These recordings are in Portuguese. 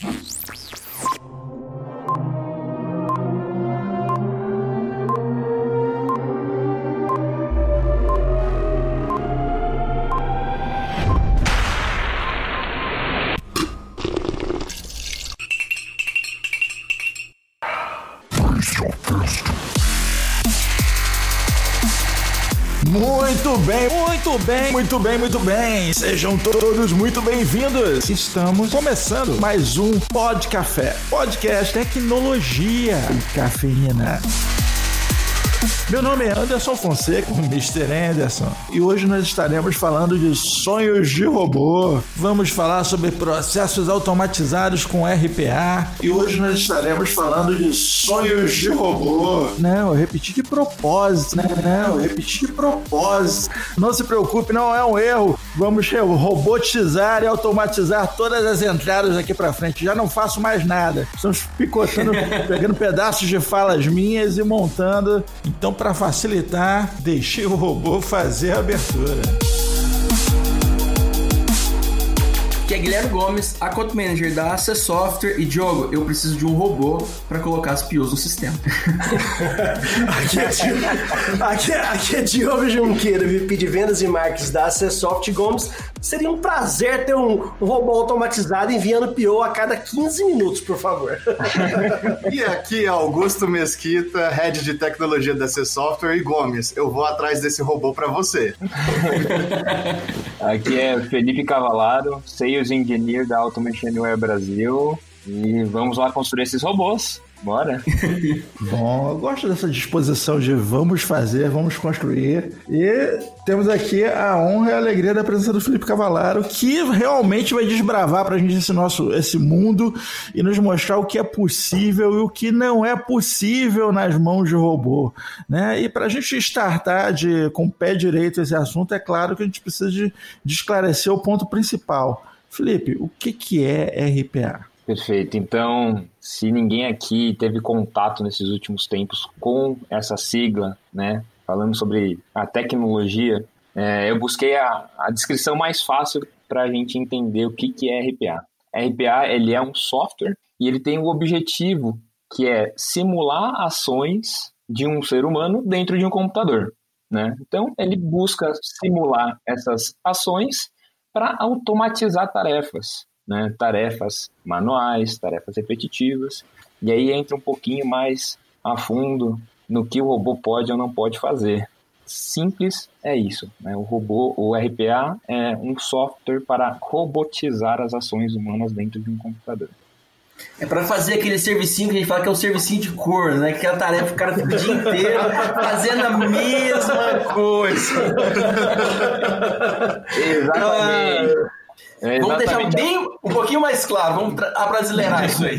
Jesus. Muito bem, muito bem, muito bem. Sejam todos muito bem-vindos. Estamos começando mais um Pod Café, podcast tecnologia e cafeína. Meu nome é Anderson Fonseca, Mr. Anderson, e hoje nós estaremos falando de sonhos de robô. Vamos falar sobre processos automatizados com RPA, e hoje nós estaremos falando de sonhos de robô. Não, eu repeti de propósito, né? Não, eu repeti de propósito. Não se preocupe, não é um erro. Vamos robotizar e automatizar todas as entradas aqui para frente. Já não faço mais nada. Estamos picotando, pegando pedaços de falas minhas e montando. Então, para facilitar, deixei o robô fazer a abertura. Que é Guilherme Gomes, Account Manager da Access Software e Diogo, eu preciso de um robô para colocar as PIOs no sistema. aqui, é Diogo, aqui, é, aqui é Diogo Junqueira, VP de Vendas e Marketing da Access Software Gomes. Seria um prazer ter um, um robô automatizado enviando PO a cada 15 minutos, por favor. e aqui é Augusto Mesquita, Head de Tecnologia da Access Software e Gomes, eu vou atrás desse robô para você. aqui é Felipe Cavalaro, Sales Sales Engineer da Automation Anywhere Brasil. E vamos lá construir esses robôs. Bora. Bom, eu gosto dessa disposição de vamos fazer, vamos construir. E temos aqui a honra e a alegria da presença do Felipe Cavalaro, que realmente vai desbravar para a gente esse nosso esse mundo e nos mostrar o que é possível e o que não é possível nas mãos de robô, né? E para a gente startar de com o pé direito esse assunto, é claro que a gente precisa de, de esclarecer o ponto principal. Felipe, o que, que é RPA? Perfeito. Então, se ninguém aqui teve contato nesses últimos tempos com essa sigla, né, falando sobre a tecnologia, é, eu busquei a, a descrição mais fácil para a gente entender o que, que é RPA. RPA ele é um software e ele tem o um objetivo que é simular ações de um ser humano dentro de um computador. Né? Então, ele busca simular essas ações para automatizar tarefas, né? tarefas manuais, tarefas repetitivas, e aí entra um pouquinho mais a fundo no que o robô pode ou não pode fazer. Simples é isso. Né? O robô, o RPA é um software para robotizar as ações humanas dentro de um computador. É para fazer aquele servicinho que a gente fala que é o servicinho de cor, né? Aquela tarefa, o cara fica o dia inteiro fazendo a mesma coisa. Exatamente. Ah, é vamos deixar bem um pouquinho mais claro, vamos abrasileirar isso aí.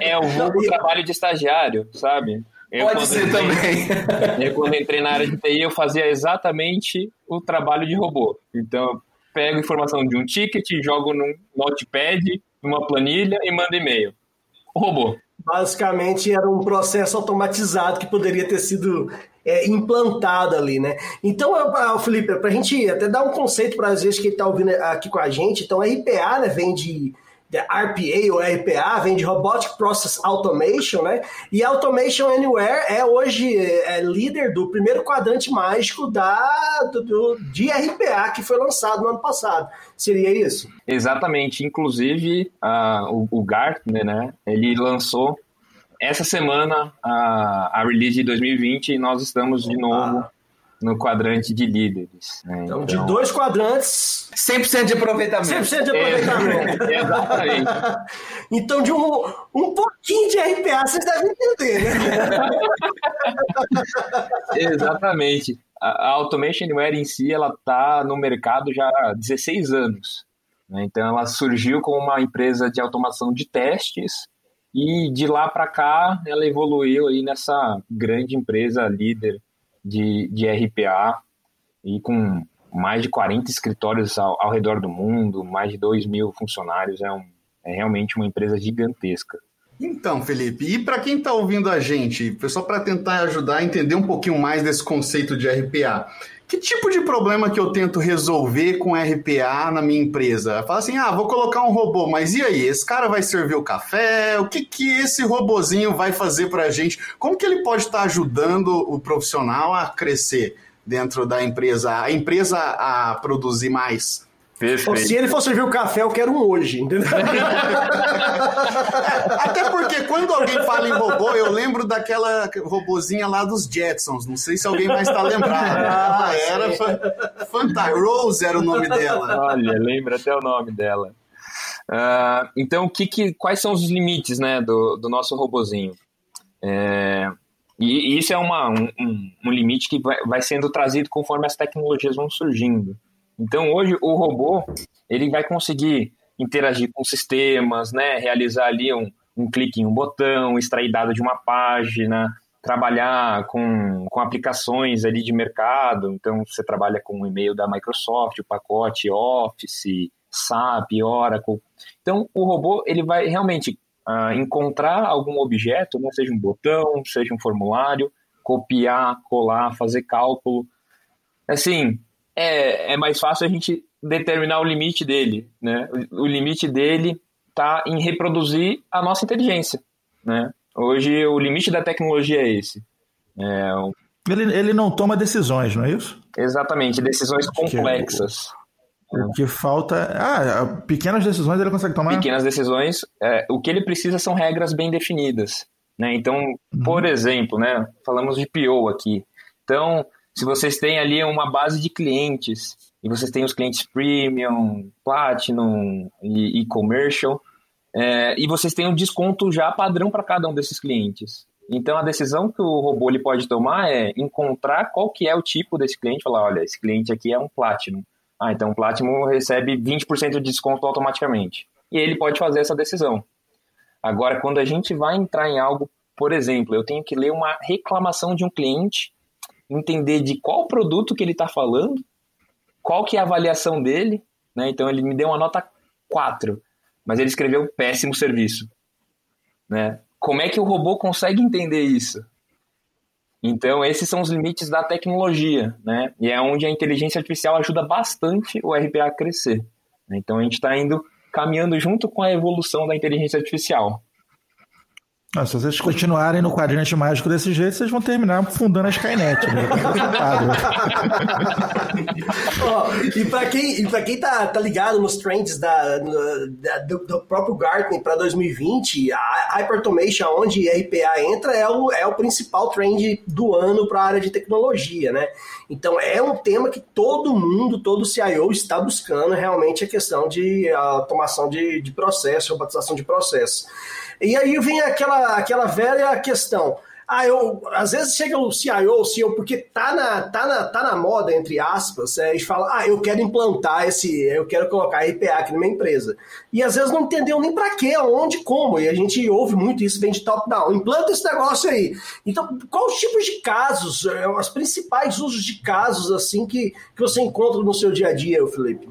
É o vulgo trabalho de estagiário, sabe? Eu, Pode ser entrei, também. Eu, quando entrei na área de TI, eu fazia exatamente o trabalho de robô. Então, eu pego informação de um ticket, jogo num notepad, numa planilha e manda e-mail. O robô. Basicamente era um processo automatizado que poderia ter sido é, implantado ali, né? Então, Felipe, para a gente até dar um conceito para as vezes que está ouvindo aqui com a gente, então RPA né, vem de RPA ou RPA, vem de Robotic Process Automation, né? E Automation Anywhere é hoje é líder do primeiro quadrante mágico da, do, do, de RPA que foi lançado no ano passado. Seria isso? Exatamente. Inclusive, uh, o, o Gartner, né? Ele lançou essa semana a, a release de 2020 e nós estamos de novo no quadrante de líderes. Né? Então, então, de dois quadrantes, 100% de aproveitamento. 100% de aproveitamento. É, exatamente. então, de um, um pouquinho de RPA, vocês devem entender, né? exatamente. A, Automation Anywhere em si, ela está no mercado já há 16 anos. Né? Então, ela surgiu como uma empresa de automação de testes e de lá para cá ela evoluiu aí nessa grande empresa líder de, de RPA e com mais de 40 escritórios ao, ao redor do mundo, mais de 2 mil funcionários, é, um, é realmente uma empresa gigantesca. Então, Felipe, e para quem está ouvindo a gente, só para tentar ajudar a entender um pouquinho mais desse conceito de RPA. Que tipo de problema que eu tento resolver com RPA na minha empresa? Fala assim, ah, vou colocar um robô, mas e aí? Esse cara vai servir o café? O que, que esse robozinho vai fazer para a gente? Como que ele pode estar ajudando o profissional a crescer dentro da empresa, a empresa a produzir mais? Perfeito. Se ele for servir o café, eu quero um hoje, entendeu? Até porque quando alguém fala em robô, eu lembro daquela robozinha lá dos Jetsons. Não sei se alguém vai estar lembrado. Ah, era fantástico. Rose era o nome dela. Olha, lembra até o nome dela. Uh, então, que, que, quais são os limites né, do, do nosso robozinho? É, e, e, isso é uma, um, um, limite que vai, vai sendo trazido conforme as tecnologias vão surgindo. Então hoje o robô ele vai conseguir interagir com sistemas, né, realizar ali um, um clique em um botão, extrair dados de uma página, trabalhar com, com aplicações ali de mercado. Então você trabalha com o e-mail da Microsoft, o pacote Office, SAP, Oracle. Então o robô ele vai realmente uh, encontrar algum objeto, né, seja um botão, seja um formulário, copiar, colar, fazer cálculo. Assim, é, é mais fácil a gente determinar o limite dele, né? O, o limite dele está em reproduzir a nossa inteligência, né? Hoje o limite da tecnologia é esse. É, ele, ele não toma decisões, não é isso? Exatamente, decisões complexas. O que falta. Ah, pequenas decisões ele consegue tomar? Pequenas decisões. É, o que ele precisa são regras bem definidas. Né? Então, uhum. por exemplo, né, falamos de PO aqui. Então, se vocês têm ali uma base de clientes e vocês têm os clientes premium, platinum e, e commercial, é, e vocês têm um desconto já padrão para cada um desses clientes. Então a decisão que o robô ele pode tomar é encontrar qual que é o tipo desse cliente, falar, olha, esse cliente aqui é um platinum. Ah, então o platinum recebe 20% de desconto automaticamente. E ele pode fazer essa decisão. Agora, quando a gente vai entrar em algo, por exemplo, eu tenho que ler uma reclamação de um cliente entender de qual produto que ele está falando, qual que é a avaliação dele, né? Então ele me deu uma nota 4, mas ele escreveu péssimo serviço, né? Como é que o robô consegue entender isso? Então, esses são os limites da tecnologia, né? E é onde a inteligência artificial ajuda bastante o RPA a crescer. Né? Então, a gente está indo caminhando junto com a evolução da inteligência artificial. Ah, se vocês continuarem no quadrante mágico desse jeito, vocês vão terminar fundando a Skynet. Né? oh, e para quem, e pra quem tá, tá ligado nos trends da, da do, do, próprio Gartner para 2020, a Hyperautomation, onde RPA entra, é o, é o principal trend do ano para a área de tecnologia, né? Então é um tema que todo mundo, todo CIO está buscando realmente a questão de automação de, de processo, robotização de processo. E aí vem aquela, aquela velha questão. Ah, eu, às vezes chega o CIO, o CEO, porque tá na, tá na, tá na moda, entre aspas, é, e fala, ah, eu quero implantar esse, eu quero colocar RPA aqui na minha empresa. E às vezes não entendeu nem para quê, aonde, como. E a gente ouve muito isso, vem de top-down. Implanta esse negócio aí. Então, quais os tipos de casos, é, os principais usos de casos, assim, que, que você encontra no seu dia a dia, Felipe?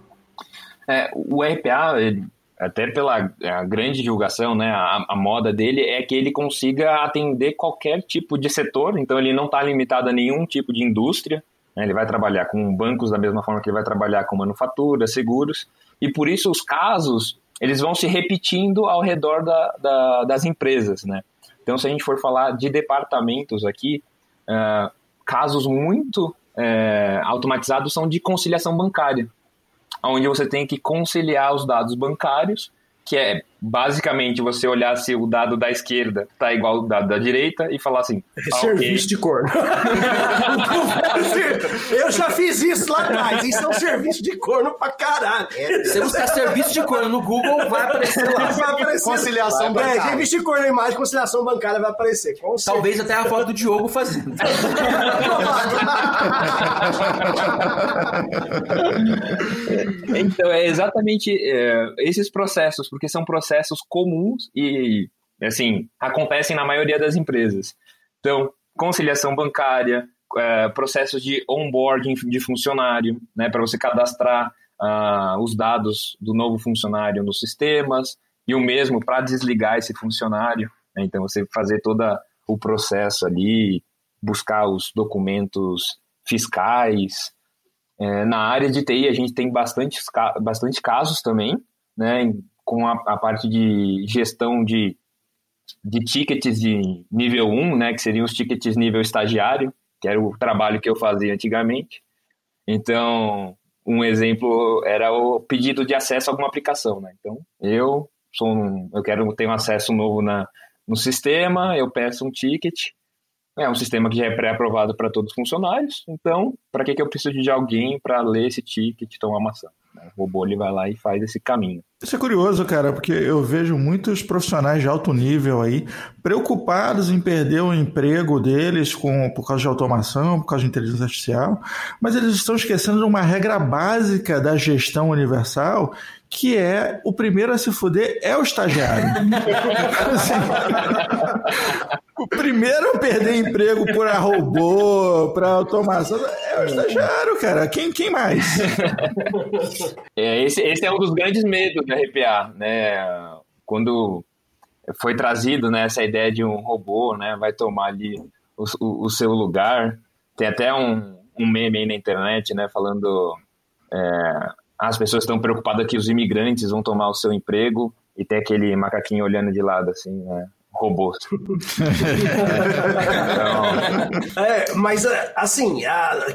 É, o RPA, ele até pela grande divulgação, né, a, a, moda dele é que ele consiga atender qualquer tipo de setor, então ele não está limitado a nenhum tipo de indústria, né, ele vai trabalhar com bancos da mesma forma que ele vai trabalhar com manufatura, seguros, e por isso os casos, eles vão se repetindo ao redor da, da, das empresas, né. Então, se a gente for falar de departamentos aqui, uh, casos muito uh, automatizados são de conciliação bancária onde você tem que conciliar os dados bancários, que é basicamente você olhar se o dado da esquerda tá igual ao dado da direita e falar assim. É serviço okay. de corno. Eu já fiz isso lá atrás. Isso é um serviço de corno pra caralho. É, se você buscar serviço de corno no Google, vai aparecer lá. Vai aparecer. Conciliação vai bancária. É, serviço de corno na imagem, conciliação bancária vai aparecer. Talvez até a foto do Diogo fazendo. então, é exatamente é, esses processos, porque são processos comuns e, assim, acontecem na maioria das empresas. Então, conciliação bancária, é, processos de onboarding de funcionário, né, para você cadastrar uh, os dados do novo funcionário nos sistemas, e o mesmo para desligar esse funcionário. Né, então, você fazer todo o processo ali, buscar os documentos fiscais, É, na área de TI, a gente tem bastante, bastante casos também, né, com a, a parte de gestão de, de tickets de nível 1, né, que seriam os tickets nível estagiário, que era o trabalho que eu fazia antigamente. Então, um exemplo era o pedido de acesso a alguma aplicação, né? Então, eu sou um, eu quero ter um acesso novo na, no sistema, eu peço um ticket, é um sistema que já é pré-aprovado para todos os funcionários, então, para que, que eu preciso de alguém para ler esse ticket e tomar uma ação? O robô ele vai lá e faz esse caminho. Isso é curioso, cara, porque eu vejo muitos profissionais de alto nível aí preocupados em perder o emprego deles com, por causa de automação, por causa de inteligência artificial, mas eles estão esquecendo de uma regra básica da gestão universal, que é o primeiro a se fuder é o estagiário. o primeiro a perder emprego por robô, para automação, é o estagiário, cara. Quem, quem mais? É, esse, esse é um dos grandes medos da RPA, né? Quando foi trazido né, essa ideia de um robô, né, vai tomar ali o, o, o seu lugar. Tem até um, um meme aí na internet, né, falando é, as pessoas estão preocupadas que os imigrantes vão tomar o seu emprego e tem aquele macaquinho olhando de lado assim, né? robôs. então... é, mas assim,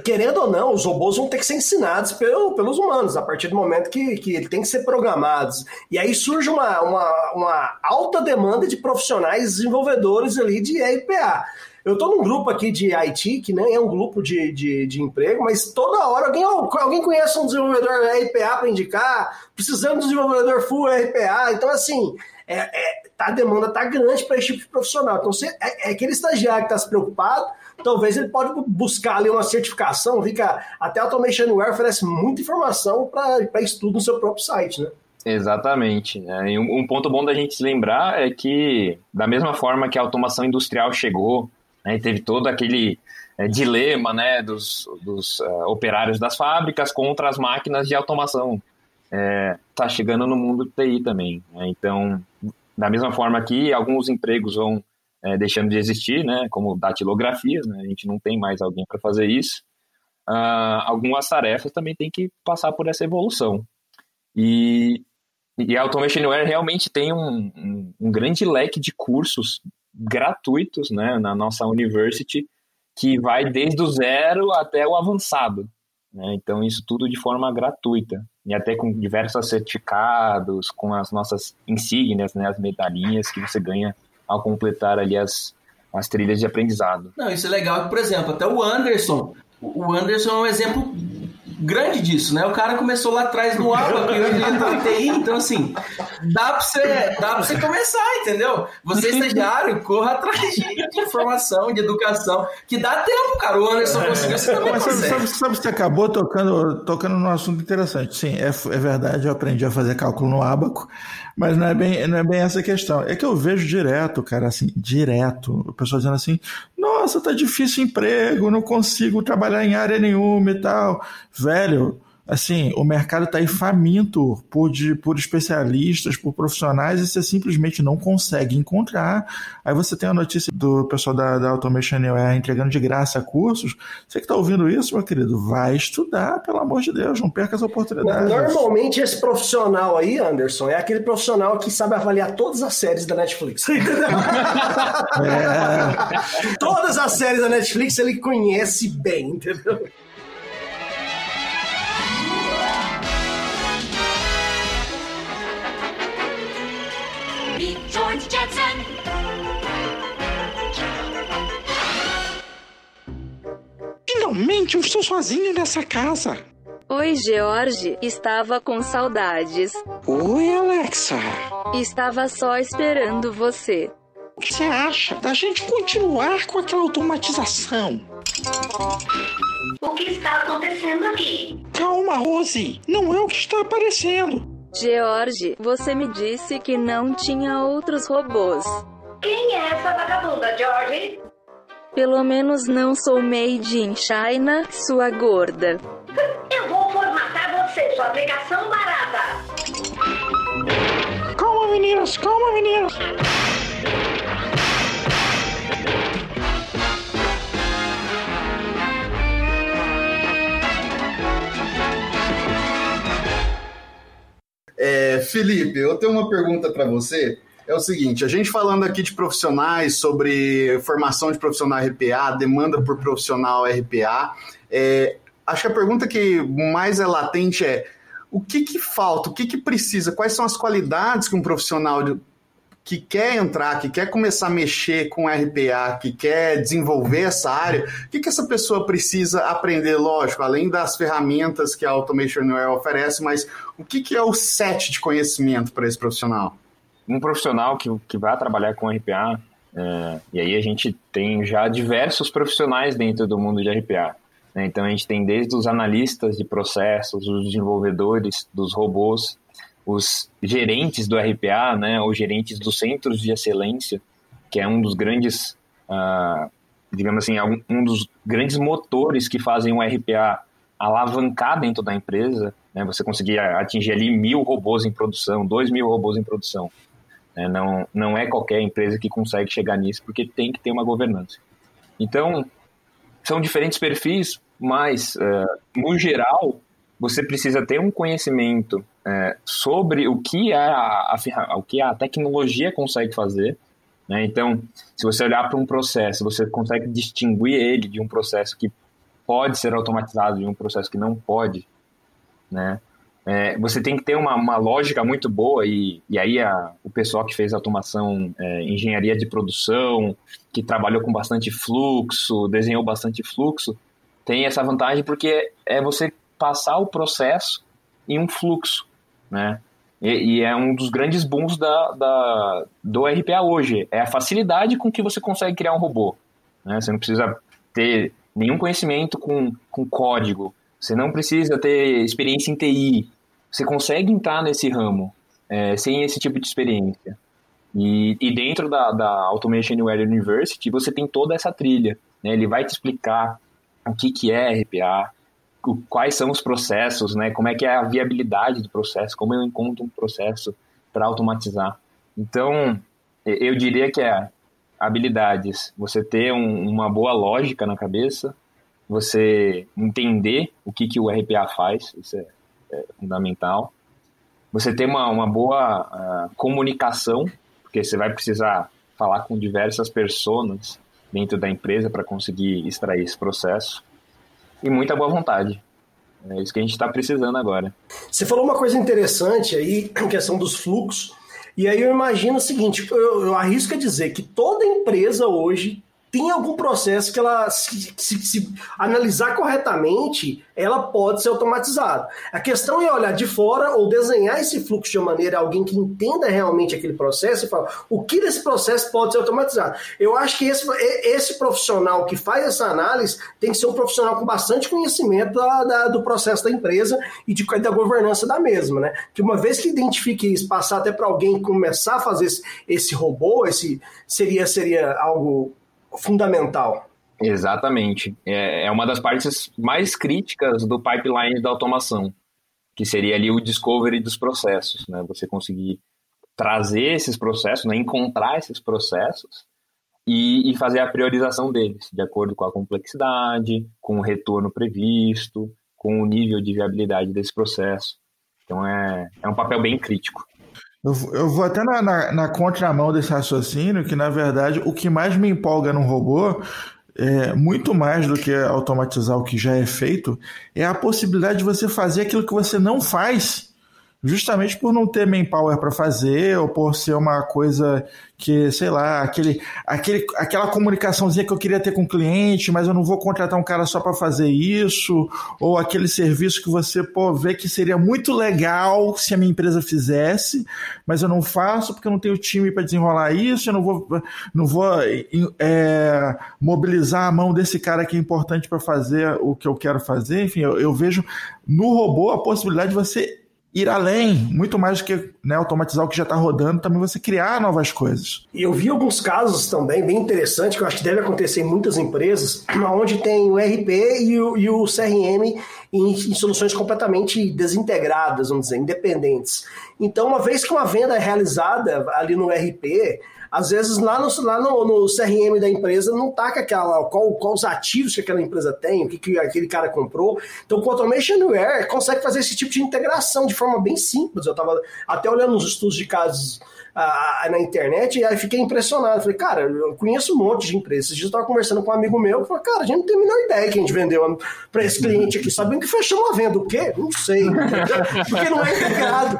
querendo ou não, os robôs vão ter que ser ensinados pelo, pelos humanos a partir do momento que, que ele tem que ser programados. E aí surge uma, uma, uma alta demanda de profissionais desenvolvedores ali de RPA. Eu estou num grupo aqui de IT, que nem é um grupo de, de, de emprego, mas toda hora alguém, alguém conhece um desenvolvedor RPA para indicar, precisamos de um desenvolvedor full RPA. Então, assim, é, é, tá, a demanda tá grande para esse tipo de profissional. Então, você, é, é aquele estagiário que está se preocupado, talvez ele pode buscar ali uma certificação, vi que a, até a Automationware oferece muita informação para estudo no seu próprio site, né? Exatamente. Né? E um, um, ponto bom da gente se lembrar é que, da mesma forma que a automação industrial chegou, né, teve todo aquele é, dilema né, dos, dos uh, operários das fábricas contra as máquinas de automação. Está é, chegando no mundo do TI também. Né? Então, da mesma forma que alguns empregos vão é, deixando de existir, né, como datilografias, né, a gente não tem mais alguém para fazer isso, uh, algumas tarefas também têm que passar por essa evolução. E, e a Automation Anywhere realmente tem um, um, um, grande leque de cursos gratuitos né, na nossa university, que vai desde o zero até o avançado. Né? Então, isso tudo de forma gratuita e até com diversos certificados, com as nossas insígnias, né, as medalhinhas que você ganha ao completar ali as, as trilhas de aprendizado. Não, isso é legal, por exemplo, até o Anderson, o Anderson é um exemplo grande disso, né? O cara começou lá atrás no ABA, e hoje ele tá TI, então assim, dá pra você, dá pra você começar, entendeu? Você estagiário, corra atrás de, de, informação, de educação, que dá tempo, cara. O Anderson é. conseguiu, você também Mas sabe, sabe, sabe, você acabou tocando, tocando num assunto interessante. Sim, é, é verdade, eu aprendi a fazer cálculo no Abaco, mas não é, bem, não é bem essa questão. É que eu vejo direto, cara, assim, direto, o pessoal dizendo assim, nossa, tá difícil emprego, não consigo trabalhar em área nenhuma e tal. Velho, assim, o mercado está aí faminto por, de, por especialistas, por profissionais, e você simplesmente não consegue encontrar. Aí você tem a notícia do pessoal da, da Automation Anywhere entregando de graça cursos. Você que está ouvindo isso, meu querido, vai estudar, pelo amor de Deus, não perca essa oportunidade. Normalmente esse profissional aí, Anderson, é aquele profissional que sabe avaliar todas as séries da Netflix. é. Todas as séries da Netflix ele conhece bem, entendeu? Finalmente eu estou sozinho nessa casa. Oi, George. Estava com saudades. Oi, Alexa. Estava só esperando você. O que você acha da gente continuar com aquela automatização? O que está acontecendo aqui? Calma, Rose. Não é o que está aparecendo. George, você me disse que não tinha outros robôs. Quem é essa vagabunda, George? Pelo menos não sou made in China, sua gorda. Eu vou formatar você, sua negação barata. Calma, meninos, calma, meninos. É, Felipe, eu tenho uma pergunta para você é o seguinte, a gente falando aqui de profissionais, sobre formação de profissional RPA, demanda por profissional RPA, é, acho que a pergunta que mais é latente é o que, que falta, o que, que precisa, quais são as qualidades que um profissional de, que quer entrar, que quer começar a mexer com RPA, que quer desenvolver essa área, o que, que essa pessoa precisa aprender, lógico, além das ferramentas que a Automation Anywhere oferece, mas o que, que é o set de conhecimento para esse profissional? Um profissional que, que vai trabalhar com RPA, é, e aí a gente tem já diversos profissionais dentro do mundo de RPA. Né? Então a gente tem desde os analistas de processos, os desenvolvedores dos robôs, os gerentes do RPA, né, ou gerentes dos centros de excelência, que é um dos grandes, uh, digamos assim, um dos grandes motores que fazem o RPA alavancar dentro da empresa, né, você conseguir atingir ali mil robôs em produção, dois mil robôs em produção. Né, não, não é qualquer empresa que consegue chegar nisso, porque tem que ter uma governança. Então, são diferentes perfis, mas, uh, no geral, você precisa ter um conhecimento é, sobre o que, a, a, o que a tecnologia consegue fazer. Né? Então, se você olhar para um processo, você consegue distinguir ele de um processo que pode ser automatizado de um processo que não pode. Né? É, você tem que ter uma, uma lógica muito boa e, e aí a, o pessoal que fez automação, é, engenharia de produção, que trabalhou com bastante fluxo, desenhou bastante fluxo, tem essa vantagem porque é você passar o processo em um fluxo né? E, e, é um dos grandes booms da, da, do RPA hoje, é a facilidade com que você consegue criar um robô. Né? Você não precisa ter nenhum conhecimento com, com código, você não precisa ter experiência em TI, você consegue entrar nesse ramo é, sem esse tipo de experiência. E, e dentro da, da Automation Anywhere University, você tem toda essa trilha. Né? Ele vai te explicar o que, que é RPA, quais são os processos, né? Como é que é a viabilidade do processo, como eu encontro um processo para automatizar. Então, eu diria que é habilidades, você ter um, uma boa lógica na cabeça, você entender o que, que o RPA faz, isso é, é fundamental. Você ter uma, uma boa uh, comunicação, porque você vai precisar falar com diversas pessoas dentro da empresa para conseguir extrair esse processo e muita boa vontade. É isso que a gente está precisando agora. Você falou uma coisa interessante aí, em questão dos fluxos. E aí eu imagino o seguinte: eu, eu arrisco a dizer que toda empresa hoje tem algum processo que ela, se, se, se, analisar corretamente, ela pode ser automatizada. A questão é olhar de fora ou desenhar esse fluxo de uma maneira alguém que entenda realmente aquele processo e falar o que desse processo pode ser automatizado. Eu acho que esse, esse profissional que faz essa análise tem que ser um profissional com bastante conhecimento da, da, do processo da empresa e de, da governança da mesma, né? Que uma vez que identifique isso, passar até para alguém começar a fazer esse, esse robô, esse seria, seria algo fundamental. Exatamente. É, é uma das partes mais críticas do pipeline da automação, que seria ali o discovery dos processos, né? Você conseguir trazer esses processos, né? encontrar esses processos e, e, fazer a priorização deles, de acordo com a complexidade, com o retorno previsto, com o nível de viabilidade desse processo. Então é, é um papel bem crítico. Eu, vou até na, na, na, contramão desse raciocínio, que na verdade o que mais me empolga num robô, é, muito mais do que automatizar o que já é feito, é a possibilidade de você fazer aquilo que você não faz justamente por não ter manpower para fazer ou por ser uma coisa que, sei lá, aquele, aquele, aquela comunicaçãozinha que eu queria ter com o cliente, mas eu não vou contratar um cara só para fazer isso, ou aquele serviço que você pô, vê que seria muito legal se a minha empresa fizesse, mas eu não faço porque eu não tenho time para desenrolar isso, eu não vou, não vou é, mobilizar a mão desse cara que é importante para fazer o que eu quero fazer. Enfim, eu, eu vejo no robô a possibilidade de você ir além, muito mais do que né, automatizar o que já está rodando, também você criar novas coisas. E eu vi alguns casos também bem interessantes, que eu acho que deve acontecer em muitas empresas, onde tem o RP e o, e o CRM em, em soluções completamente desintegradas, vamos dizer, independentes. Então, uma vez que uma venda é realizada ali no RP, às vezes lá no, lá no, no CRM da empresa não tá com aquela, qual, qual os ativos que aquela empresa tem, o que, que aquele cara comprou. Então o Automation Aware consegue fazer esse tipo de integração de forma bem simples. Eu estava até olhando os estudos de casos a, na internet e aí fiquei impressionado. Falei, cara, eu conheço um monte de empresas. Esses dias eu tava conversando com um amigo meu que falou, cara, a gente não tem a menor ideia que a gente vendeu para esse cliente aqui. Sabendo que fechou uma venda. O quê? Não sei. Porque não é integrado.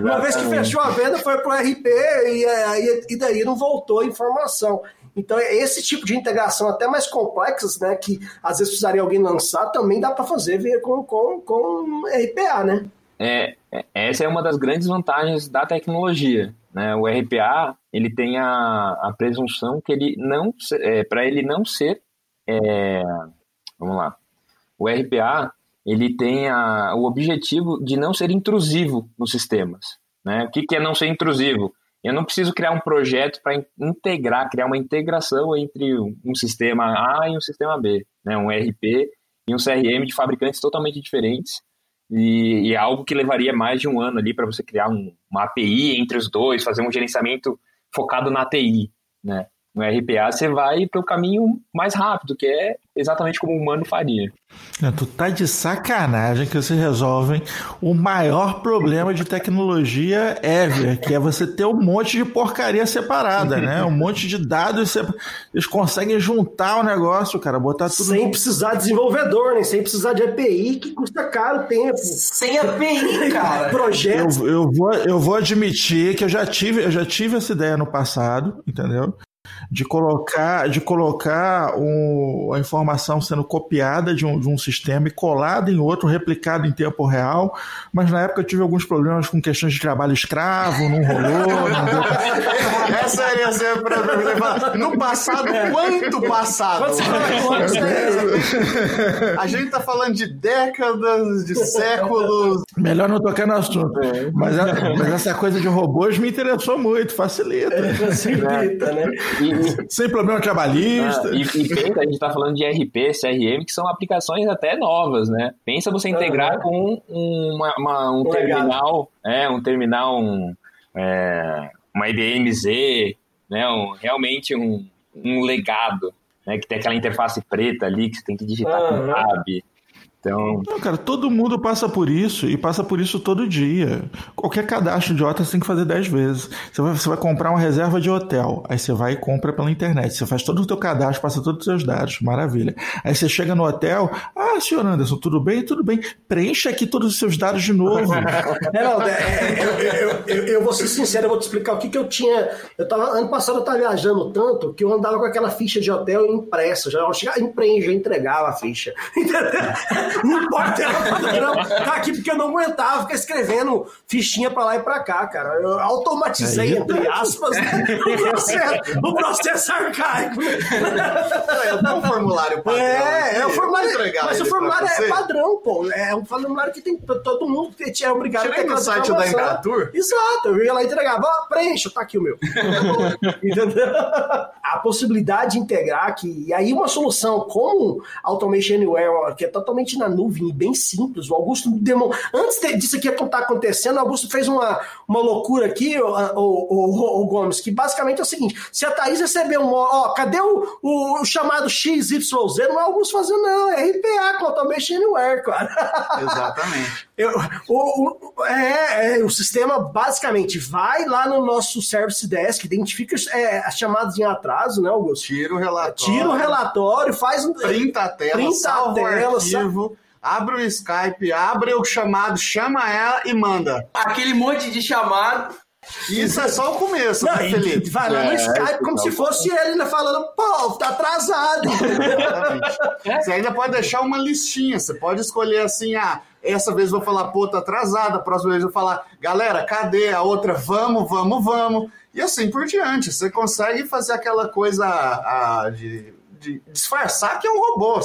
Uma vez que fechou a venda, foi pro RP e, e, e daí não voltou a informação. Então, esse tipo de integração, até mais complexas, né, que às vezes precisaria alguém lançar, também dá para fazer com, com, com RPA, né? É, essa é uma das grandes vantagens da tecnologia. Né? O RPA ele tem a, a presunção que ele não, é, para ele não ser, é, vamos lá, o RPA ele tem a, o objetivo de não ser intrusivo nos sistemas. Né? O que, que é não ser intrusivo? Eu não preciso criar um projeto para integrar, criar uma integração entre um sistema A e um sistema B, né? um RP e um CRM de fabricantes totalmente diferentes e, e, é algo que levaria mais de um ano ali para você criar um, uma API entre os dois, fazer um gerenciamento focado na API, né? No RPA você vai para o caminho mais rápido, que é exatamente como o humano faria. Tu tá de sacanagem que vocês resolvem o maior problema de tecnologia ever, que é você ter um monte de porcaria separada, né? Um monte de dados, eles conseguem juntar o negócio, cara, botar tudo... Sem precisar de desenvolvedor, né? Sem precisar de API, que custa caro tempo. Sem API, cara! Projetos. Eu, eu, vou, eu vou admitir que eu já tive, eu já tive essa ideia no passado, entendeu? De colocar, de colocar um, a informação sendo copiada de um, de um sistema e colada em outro, replicado em tempo real. Mas na época eu tive alguns problemas com questões de trabalho escravo, não rolou. não deu... Essa ia ser a pergunta. No passado, quanto passado? a gente tá falando de décadas, de séculos. Melhor não tocar no assunto. É. Mas, mas, essa coisa de robôs me interessou muito, facilita. Facilita, né? E, Sem problema trabalhista. Ah, e, e pensa, a gente está falando de RP, CRM, que são aplicações até novas, né? Pensa você integrar com uma, uma, um terminal, é, um terminal, um, é, uma IBM Z, né? Um, realmente um, um legado, né? Que tem aquela interface preta ali que você tem que digitar uhum. com tab. Então... Não, cara, todo mundo passa por isso e passa por isso todo dia. Qualquer cadastro idiota você tem que fazer 10 vezes. Você vai, você vai comprar uma reserva de hotel, aí você vai e compra pela internet. Você faz todo o teu cadastro, passa todos os seus dados, maravilha. Aí você chega no hotel, ah, senhor Anderson, tudo bem? Tudo bem. Preencha aqui todos os seus dados de novo. Não, é, é, eu, eu, eu, eu, vou ser sincero, eu vou te explicar o que, que eu tinha. Eu tava, ano passado eu estava viajando tanto que eu andava com aquela ficha de hotel impressa. Já chegava, já entregava a ficha. Entendeu? Não importa, padrão. Tá aqui porque eu não aguentava ficar escrevendo fichinha pra lá e pra cá, cara. Eu automatizei, é entre aspas, né? o, processo, o processo arcaico. É um formulário padrão. É, é o formulário. Mas o formulário é padrão, pô. É um formulário que tem todo mundo que é obrigado Tirei a ter no site da Embratur? Exato, eu ia lá e entregava. Ó, preencha, tá aqui o meu. Entendeu? A possibilidade de integrar aqui. E aí uma solução como Automation Anywhere, que é totalmente na na nuvem, bem simples. O Augusto demon... Antes disso aqui estar tá acontecendo, o Augusto fez uma, uma loucura aqui, o, o, o, o, Gomes, que basicamente é o seguinte: se a Thaís receber um. Ó, cadê o, o, chamado XYZ? Não é o Augusto fazendo, não. É RPA, com Automation Anywhere, cara. Exatamente. Eu, o, o, é, é, o sistema basicamente vai lá no nosso Service Desk, identifica é, as chamadas em atraso, né, Augusto? Tira o relatório. Tira o relatório, faz um. Printa a tela, printa salva a tela, o arquivo abre o Skype, abre o chamado, chama ela e manda. Aquele monte de chamado. Isso é só o começo, Não, né, Felipe? Vai lá no é, Skype como se fosse ele ainda falando, pô, tá atrasado. Você ainda pode deixar uma listinha, você pode escolher assim, ah, essa vez vou falar, pô, tá atrasada, próxima vez vou falar, galera, cadê? A outra, vamos, vamos, vamos. E assim por diante. Você consegue fazer aquela coisa a, de de disfarçar que é um robô.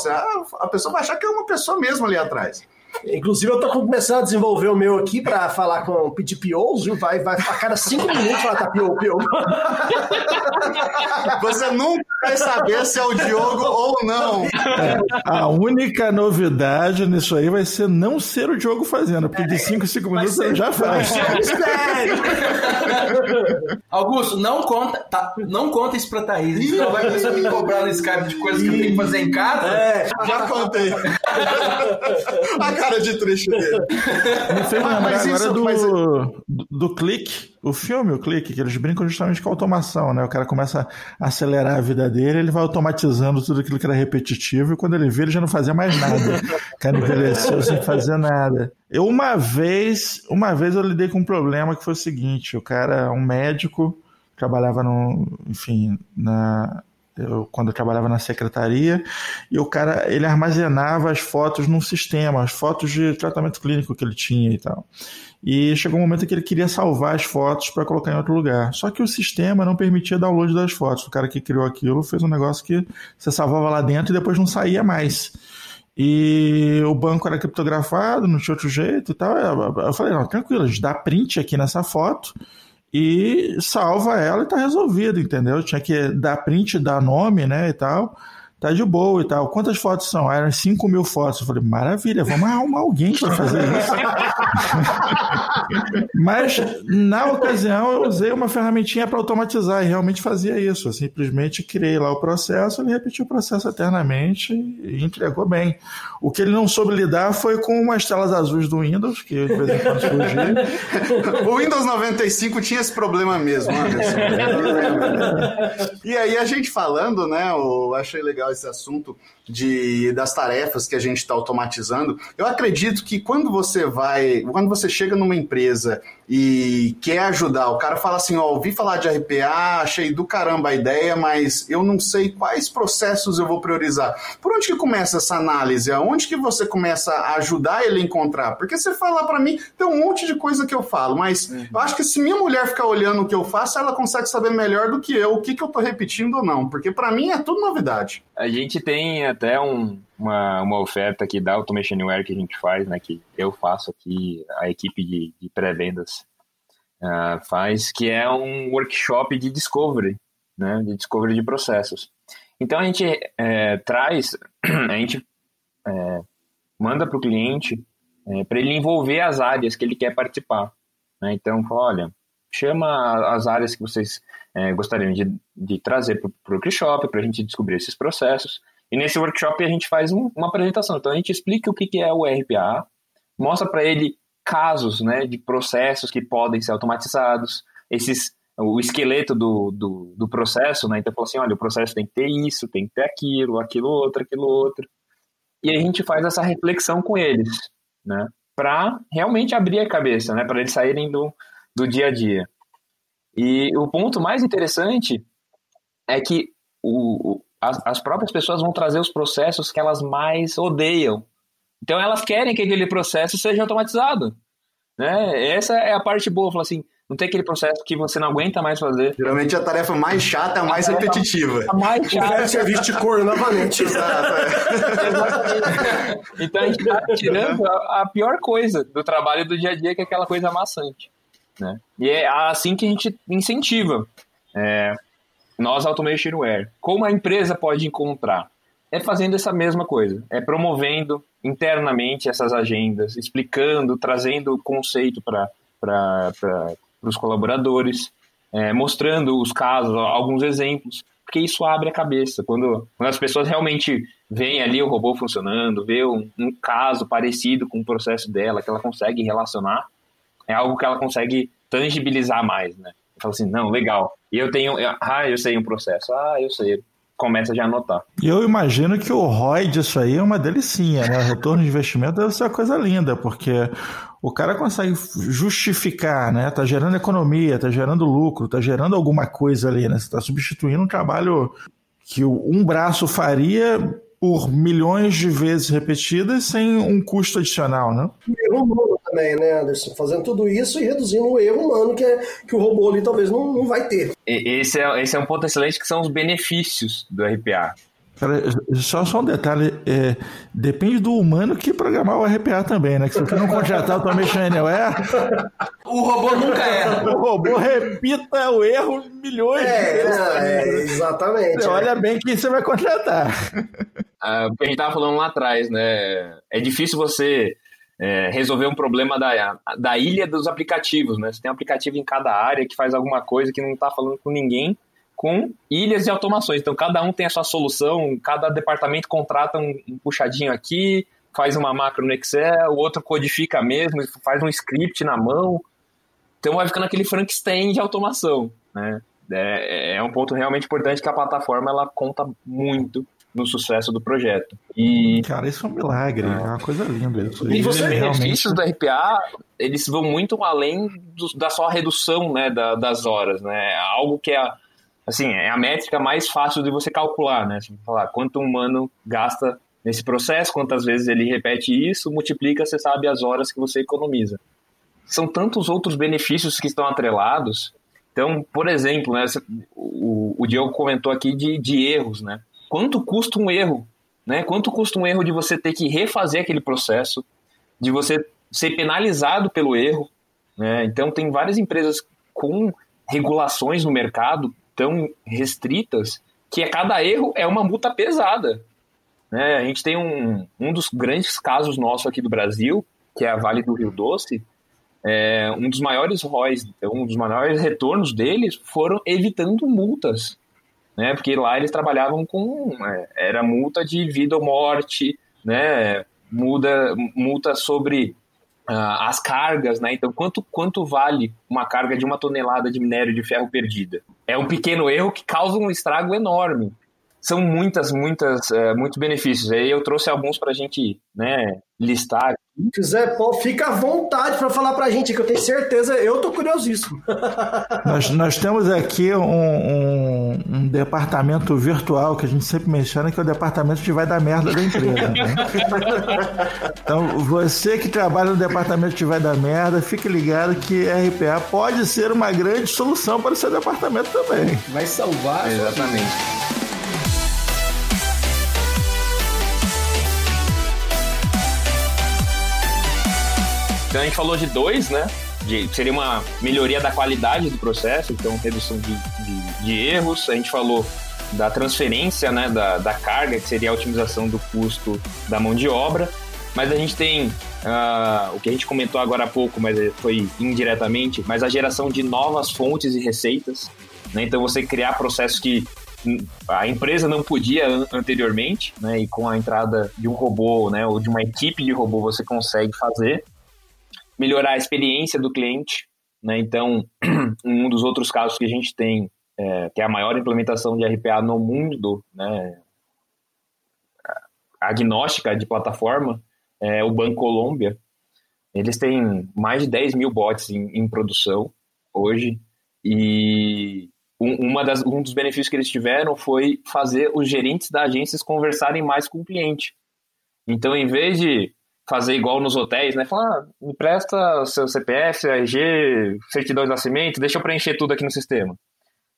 A pessoa vai achar que é uma pessoa mesmo ali atrás. Inclusive, eu tô começando a desenvolver o meu aqui para falar com PTPOs, viu? Vai, vai a cada cinco minutos ela tá pior, pior. Você nunca vai saber se é o Diogo ou não. A única novidade nisso aí vai ser não ser o Diogo fazendo, porque de 5 em 5 minutos ele já faz. Augusto, não conta, tá, não conta isso pra Thaís. Senão vai começar a me cobrar no Skype de coisas que eu tenho que fazer em casa. É, Já contei. A cara de triste dele. Me fez lembrar Mas agora isso- do, mas- do, do clique, o filme, o clique, que eles brincam justamente com a automação, né? O cara começa a acelerar a vida dele, ele vai automatizando tudo aquilo que era repetitivo, e quando ele vê, ele já não fazia mais nada. O cara envelheceu sem fazer nada. Eu, uma vez, uma vez eu lidei com um problema que foi o seguinte: o cara, um médico, trabalhava no, enfim, na, eu, quando eu trabalhava na secretaria, e o cara ele armazenava as fotos num sistema, as fotos de tratamento clínico que ele tinha e tal. E chegou um momento que ele queria salvar as fotos para colocar em outro lugar. Só que o sistema não permitia download das fotos. O cara que criou aquilo fez um negócio que você salvava lá dentro e depois não saía mais. E o banco era criptografado, não tinha outro jeito e tal. Eu falei, não, tranquilo, dá print aqui nessa foto e salva ela e tá resolvido, entendeu? Tinha que dar print, dar nome, né, e tal. Tá de boa e tal. Quantas fotos são? Ah, Eram 5 mil fotos. Eu falei, maravilha, vamos arrumar alguém para fazer isso. Mas, na ocasião, eu usei uma ferramentinha para automatizar e realmente fazia isso. Eu simplesmente criei lá o processo, ele repetiu o processo eternamente e entregou bem. O que ele não soube lidar foi com umas telas azuis do Windows, que de vez em quando surgia. O Windows 95 tinha esse problema mesmo, Anderson. e aí a gente falando, né? Eu achei legal esse assunto de, das tarefas que a gente está automatizando. Eu acredito que quando você vai, quando você chega numa empresa e quer ajudar, o cara fala assim, ó, ouvi falar de RPA, achei do caramba a ideia, mas eu não sei quais processos eu vou priorizar. Por onde que começa essa análise? Aonde que você começa a ajudar ele a encontrar? Porque você fala para mim, tem um monte de coisa que eu falo, mas eu acho que se minha mulher ficar olhando o que eu faço, ela consegue saber melhor do que eu o que, que eu tô repetindo ou não, porque para mim é tudo novidade. A gente tem até um, uma, uma oferta aqui da Automation Anywhere que a gente faz, né? Que eu faço aqui, a equipe de, de pré-vendas ah, faz, que é um workshop de discovery, né? De discovery de processos. Então a gente é, traz, a gente é, manda para o cliente para ele envolver as áreas que ele quer participar. Né? Então, fala, olha, chama as áreas que vocês é, gostariam de, de trazer para o workshop para a gente descobrir esses processos. E nesse workshop a gente faz um, uma apresentação. Então a gente explica o que, que é o RPA, mostra para ele casos né, de processos que podem ser automatizados, esses, o esqueleto do, do, do processo. Né? Então, fala assim: olha, o processo tem que ter isso, tem que ter aquilo, aquilo outro, aquilo outro. E a gente faz essa reflexão com eles, né? para realmente abrir a cabeça, né? para eles saírem do, do dia a dia. E o ponto mais interessante é que o, as, as próprias pessoas vão trazer os processos que elas mais odeiam. Então elas querem que aquele processo seja automatizado. Né? Essa é a parte boa, falar assim, não tem aquele processo que você não aguenta mais fazer. Geralmente a tarefa mais chata é a mais repetitiva. A mais O chata. serviço de cor novamente. Exato, é. Então a gente está tirando a, a pior coisa do trabalho do dia a dia, que é aquela coisa maçante. Né? E é assim que a gente incentiva. É, nós, Automation Aware. Como a empresa pode encontrar? É fazendo essa mesma coisa. É promovendo internamente essas agendas, explicando, trazendo o conceito para os colaboradores, é, mostrando os casos, alguns exemplos, porque isso abre a cabeça. Quando, quando as pessoas realmente veem ali o robô funcionando, vê um, um caso parecido com o processo dela, que ela consegue relacionar, é algo que ela consegue tangibilizar mais, né? Fala assim, não, legal. E eu tenho, ah, eu sei um processo, ah, eu sei. Começa já a anotar. E eu imagino que o ROI disso aí é uma delicinha, né? Retorno de investimento deve ser uma coisa linda, porque o cara consegue justificar, né? Tá gerando economia, tá gerando lucro, tá gerando alguma coisa ali, né? Você tá substituindo um trabalho que um braço faria por milhões de vezes repetidas sem um custo adicional, né? erro humano também, né, Anderson? Fazendo tudo isso e reduzindo o erro humano que, é, que o robô ali talvez não, não vai ter. Esse é, esse é um ponto excelente que são os benefícios do RPA. Cara, só, só um detalhe, é, depende do humano que programar o RPA também, né? Que se você não contratar o Automation Anywhere, O robô nunca erra. o robô repita o erro milhões de É, vezes. não, é, exatamente. Você olha bem quem você vai contratar. Ah, a gente estava falando lá atrás, né? É difícil você é, resolver um problema da, da ilha dos aplicativos, né? Você tem um aplicativo em cada área que faz alguma coisa que não está falando com ninguém, com ilhas de automações. Então, cada um tem a sua solução, cada departamento contrata um, um puxadinho aqui, faz uma macro no Excel, o outro codifica mesmo, faz um script na mão. Então, vai ficando aquele Frankenstein de automação, né? É, é um ponto realmente importante que a plataforma ela conta muito no sucesso do projeto. E Cara, isso é um milagre, é uma coisa linda isso. e os Isso benefícios do RPA, eles vão muito além do- da só redução né, da- das horas, né? Algo que é, assim, é a métrica mais fácil de você calcular, né? Você falar quanto um humano gasta nesse processo, quantas vezes ele repete isso, multiplica, você sabe as horas que você economiza. São tantos outros benefícios que estão atrelados. Então, por exemplo, né, o, o Diego comentou aqui de, de erros, né? Quanto custa um erro? Né? Quanto custa um erro de você ter que refazer aquele processo, de você ser penalizado pelo erro? Né? Então, tem várias empresas com regulações no mercado tão restritas que a cada erro é uma multa pesada. Né? A gente tem um, um dos grandes casos nosso aqui do Brasil, que é a Vale do Rio Doce, é, um dos maiores ROIs, um dos maiores retornos deles foram evitando multas, né? Porque lá eles trabalhavam com é, era multa de vida ou morte, né? Muda, multa sobre ah, as cargas, né? Então quanto quanto vale uma carga de uma tonelada de minério de ferro perdida? É um pequeno erro que causa um estrago enorme. São muitas, muitas, é, muitos benefícios. Aí eu trouxe alguns para a gente, né, listar. Zé Paulo, fica à vontade para falar pra gente, que eu tenho certeza, eu tô curiosíssimo. Nós, nós temos aqui um, um- um departamento virtual que a gente sempre menciona, que é o departamento de vai dar merda da empresa. né? Então, você que trabalha no departamento de vai dar merda, fique ligado que RPA pode ser uma grande solução para o seu departamento também. Vai salvar. a. Exatamente. Então a gente falou de dois, né? De, seria uma melhoria da qualidade do processo, então redução de, de, de erros. A gente falou da transferência né, da, da carga, que seria a otimização do custo da mão de obra. Mas a gente tem ah, o que a gente comentou agora há pouco, mas foi indiretamente, mas a geração de novas fontes e receitas. né? Então você criar processos que a empresa não podia an- anteriormente, né? E com a entrada de um robô, né? Ou de uma equipe de robô você consegue fazer melhorar a experiência do cliente, né? Então, um dos outros casos que a gente tem, é, que é a maior implementação de RPA no mundo, né? Agnóstica de plataforma, é o Banco Colômbia. Eles têm mais de 10 mil bots em, em produção hoje e um, uma das, um dos benefícios que eles tiveram foi fazer os gerentes das agências conversarem mais com o cliente. Então, em vez de fazer igual nos hotéis, né? Falar, ah, me presta seu CPF, RG, certidão de nascimento, deixa eu preencher tudo aqui no sistema.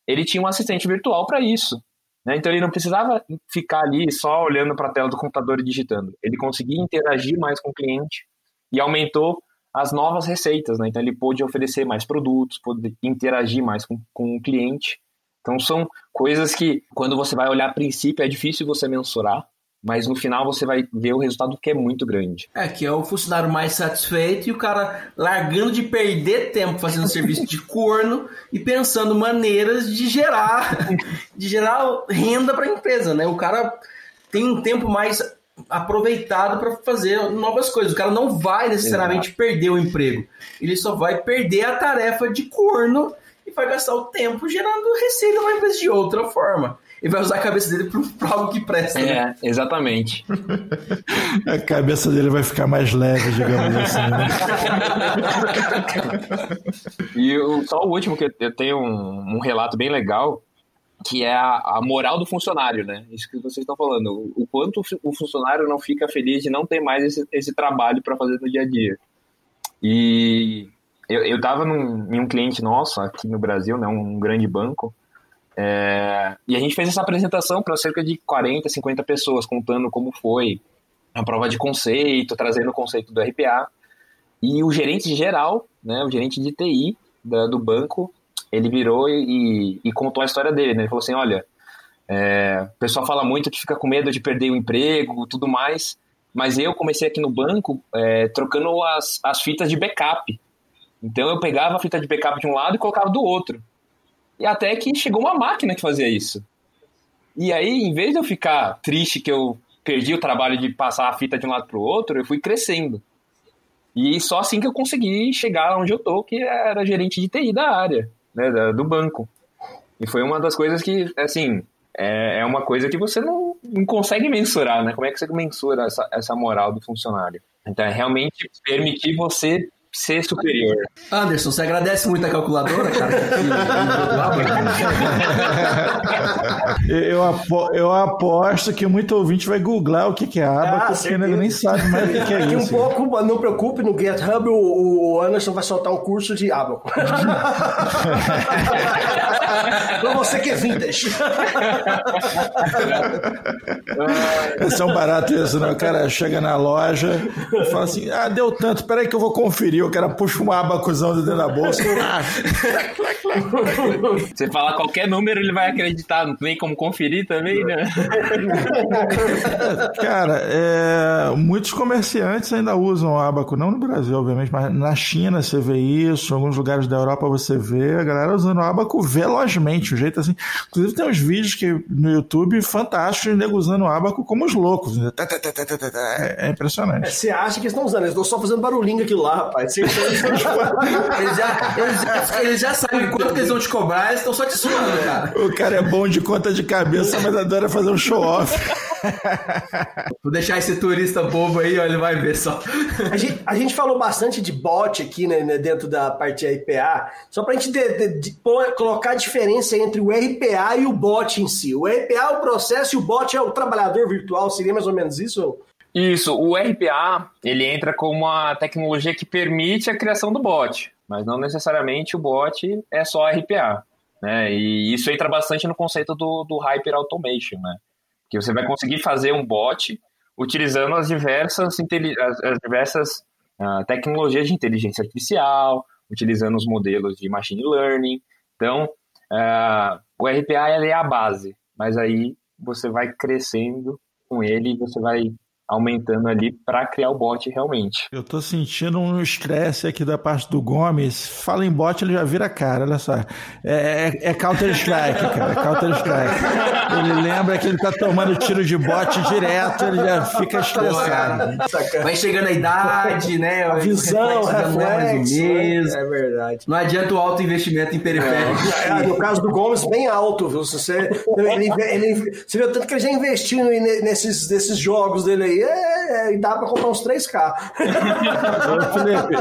Ele tinha um assistente virtual para isso. Né? Então ele não precisava ficar ali só olhando para a tela do computador e digitando. Ele conseguia interagir mais com o cliente e aumentou as novas receitas. Né? Então ele pôde oferecer mais produtos, pôde interagir mais com, com o cliente. Então são coisas que, quando você vai olhar a princípio, é difícil você mensurar, mas no final você vai ver o resultado que é muito grande. É, que é o funcionário mais satisfeito e o cara largando de perder tempo fazendo serviço de corno e pensando maneiras de gerar, de gerar renda para a empresa, né? O cara tem um tempo mais aproveitado para fazer novas coisas. O cara não vai necessariamente perder o emprego. Ele só vai perder a tarefa de corno e vai gastar o tempo gerando receita numa empresa de outra forma. Ele vai usar a cabeça dele para algo que presta. né? É, exatamente. A cabeça dele vai ficar mais leve, digamos assim. Né? E o- só o último, que eu tenho um, um relato bem legal, que é a, a moral do funcionário, né? Isso que vocês estão falando. O, o quanto o funcionário não fica feliz de não ter mais esse, esse trabalho para fazer no dia a dia. E eu, eu tava num, em um cliente nosso aqui no Brasil, né? Um grande banco, É, e a gente fez essa apresentação para cerca de 40, 50 pessoas, contando como foi a prova de conceito, trazendo o conceito do RPA. E o gerente geral, né, o gerente de TI da, do banco, ele virou e, e, contou a história dele. Né? Ele falou assim: olha, é, o pessoal fala muito que fica com medo de perder o emprego tudo mais, mas eu comecei aqui no banco é, trocando as, as fitas de backup. Então eu pegava a fita de backup de um lado e colocava do outro. E até que chegou uma máquina que fazia isso. E aí, em vez de eu ficar triste que eu perdi o trabalho de passar a fita de um lado para o outro, eu fui crescendo. E só assim que eu consegui chegar onde eu tô, que era gerente de TI da área, né, do banco. E foi uma das coisas que, assim, é, é uma coisa que você não, não consegue mensurar, né? Como é que você mensura essa, essa moral do funcionário? Então, é realmente permitir você ser superior. Anderson, você agradece muito a calculadora, cara? eu, apo eu aposto que muito ouvinte vai googlar o que, que é aba, ah, porque ele nem sabe mais o que, que é Daqui isso. um pouco, não preocupe, no GitHub o, o Anderson vai soltar um curso de aba. pra você que é vintage. É um barato isso, né? O cara chega na loja e fala assim: ah, deu tanto, peraí que eu vou conferir o cara puxa uma abacuzão dentro da bolsa. Você fala qualquer número, ele vai acreditar. Não tem como conferir também, né? cara, é, muitos comerciantes ainda usam abaco, não no Brasil, obviamente, mas na China você vê isso, em alguns lugares da Europa você vê a galera usando abaco velozmente, um jeito assim. Inclusive tem uns vídeos que no YouTube fantásticos, nego usando abaco como os loucos. É impressionante. É, você acha que eles estão usando, eles estão só fazendo barulhinho aquilo lá, rapaz. Eles já, eles, já, eles já sabem quanto que eles vão te cobrar, eles estão só te suando, cara. O cara é bom de conta de cabeça, mas adora fazer um show-off. Vou deixar esse turista bobo aí, ó, ele vai ver só. A gente, a gente falou bastante de bot aqui, né, né dentro da parte RPA, só pra gente de, de, de, colocar a diferença entre o RPA e o bot em si. O RPA é o processo e o bot é o trabalhador virtual, seria mais ou menos isso? Isso, o RPA, ele entra como uma tecnologia que permite a criação do bot, mas não necessariamente o bot é só RPA, né? E isso entra bastante no conceito do, do Hyper Automation, né? Que você vai conseguir fazer um bot utilizando as diversas, as, as diversas uh, tecnologias de inteligência artificial, utilizando os modelos de machine learning. Então, uh, o RPA é a base, mas aí você vai crescendo com ele e você vai aumentando ali para criar o bot realmente. Eu tô sentindo um estresse aqui da parte do Gomes. Fala em bot, ele já vira cara, olha só. É, é, é Counter-Strike, cara. É Counter-Strike. Ele lembra que ele tá tomando tiro de bot direto, ele já fica estressado. Vai chegando a idade, né? A visão, reflexo, mesmo. É verdade. Não adianta o alto investimento em periférico. É, no caso do Gomes, bem alto, viu? Você, ele, ele, você viu tanto que ele já investiu nesses, nesses jogos dele aí é, é, dá para comprar uns 3K. Felipe,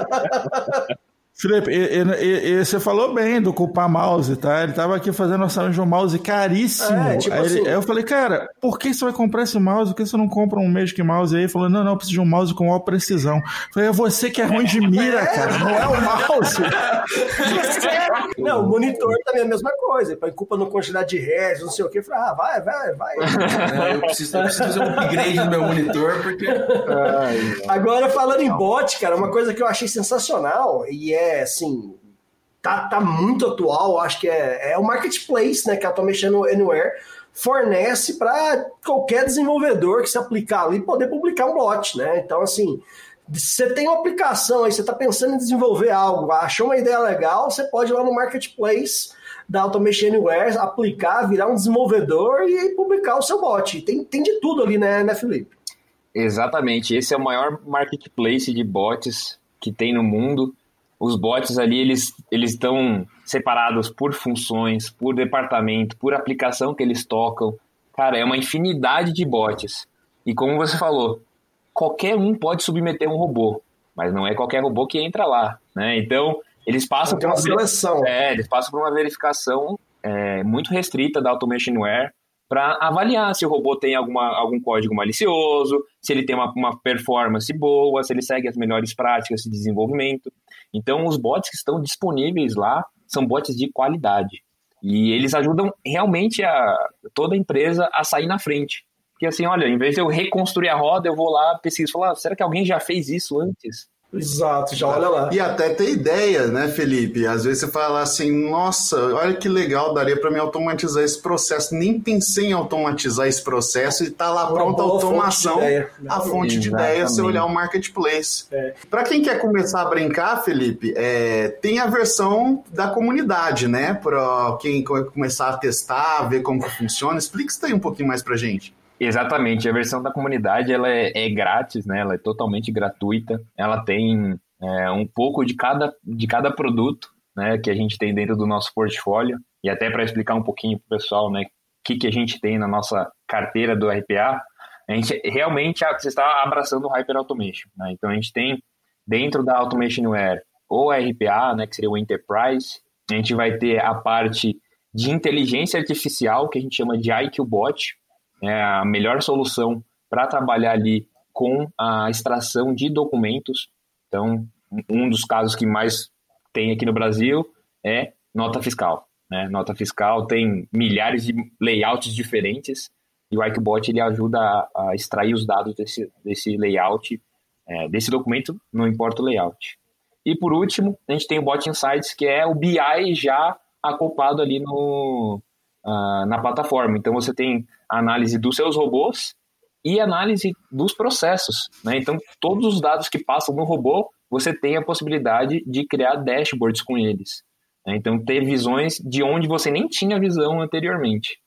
Felipe, e, e, e, você falou bem do culpar mouse, tá? Ele tava aqui fazendo orçamento de um mouse caríssimo. É, tipo aí, assim, aí, eu falei, cara, por que você vai comprar esse mouse? Por que você não compra um Magic Mouse aí? Ele falou, não, não, eu preciso de um mouse com alta precisão. Eu falei, é você que é ruim de mira, é, cara, não é o mouse. não, o monitor também é a mesma coisa. Põe culpa na quantidade de hertz, não sei o quê. Eu falei, ah, vai, vai, vai. É, eu, preciso, eu preciso fazer um upgrade no meu monitor, porque. Ai, Agora, falando em bot, cara, uma coisa que eu achei sensacional e é assim, tá, tá muito atual, acho que é, é o marketplace, né, que a Automation Anywhere fornece para qualquer desenvolvedor que se aplicar ali poder publicar um bot, né? Então, assim, você tem uma aplicação aí, você está pensando em desenvolver algo, achou uma ideia legal, você pode ir lá no marketplace da Automation Anywhere, aplicar, virar um desenvolvedor e publicar o seu bot. Tem, tem de tudo ali, né, né, Felipe? Exatamente. Esse é o maior marketplace de bots que tem no mundo os bots ali, eles eles estão separados por funções, por departamento, por aplicação que eles tocam. Cara, é uma infinidade de bots. E como você falou, qualquer um pode submeter um robô, mas não é qualquer robô que entra lá, né? Então, eles passam por uma seleção. É, eles passam por uma verificação é, muito restrita da Automationware para avaliar se o robô tem alguma, algum código malicioso, se ele tem uma, uma performance boa, se ele segue as melhores práticas de desenvolvimento. Então, os bots que estão disponíveis lá são bots de qualidade. E eles ajudam realmente a toda a empresa a sair na frente. Porque assim, olha, em vez de eu reconstruir a roda, eu vou lá pesquisar, falar, será que alguém já fez isso antes? Exato, já olha lá. E até ter ideia, né, Felipe? Às vezes você fala assim, nossa, olha que legal, daria para me automatizar esse processo. Nem pensei em automatizar esse processo e tá lá Uma pronta a boa fonte automação, ideia. a fonte de Exatamente. ideia, você olhar o marketplace. É. Para quem quer começar a brincar, Felipe, é, tem a versão da comunidade, né? Para quem co- começar a testar, ver como que funciona. Explica isso aí um pouquinho mais pra gente. Exatamente, a versão da comunidade ela é, é grátis, né? Ela é totalmente gratuita. Ela tem é, um pouco de cada, de cada produto, né? Que a gente tem dentro do nosso portfólio e até para explicar um pouquinho para o pessoal, né? O que, que a gente tem na nossa carteira do RPA. A gente realmente você está abraçando o Hyper Automation, né? Então a gente tem dentro da Automationware o RPA, né? Que seria o Enterprise. A gente vai ter a parte de inteligência artificial que a gente chama de IQ Bot, é a melhor solução para trabalhar ali com a extração de documentos. Então, um dos casos que mais tem aqui no Brasil é nota fiscal. Né? Nota fiscal tem milhares de layouts diferentes e o Icebot ele ajuda a, a extrair os dados desse, desse layout, é, desse documento, não importa o layout. E por último, a gente tem o Bot Insights, que é o BI já acoplado ali no, ah, na plataforma. Então você tem análise dos seus robôs e análise dos processos. Né? Então todos os dados que passam no robô, você tem a possibilidade de criar dashboards com eles. né? Então ter visões de onde você nem tinha visão anteriormente.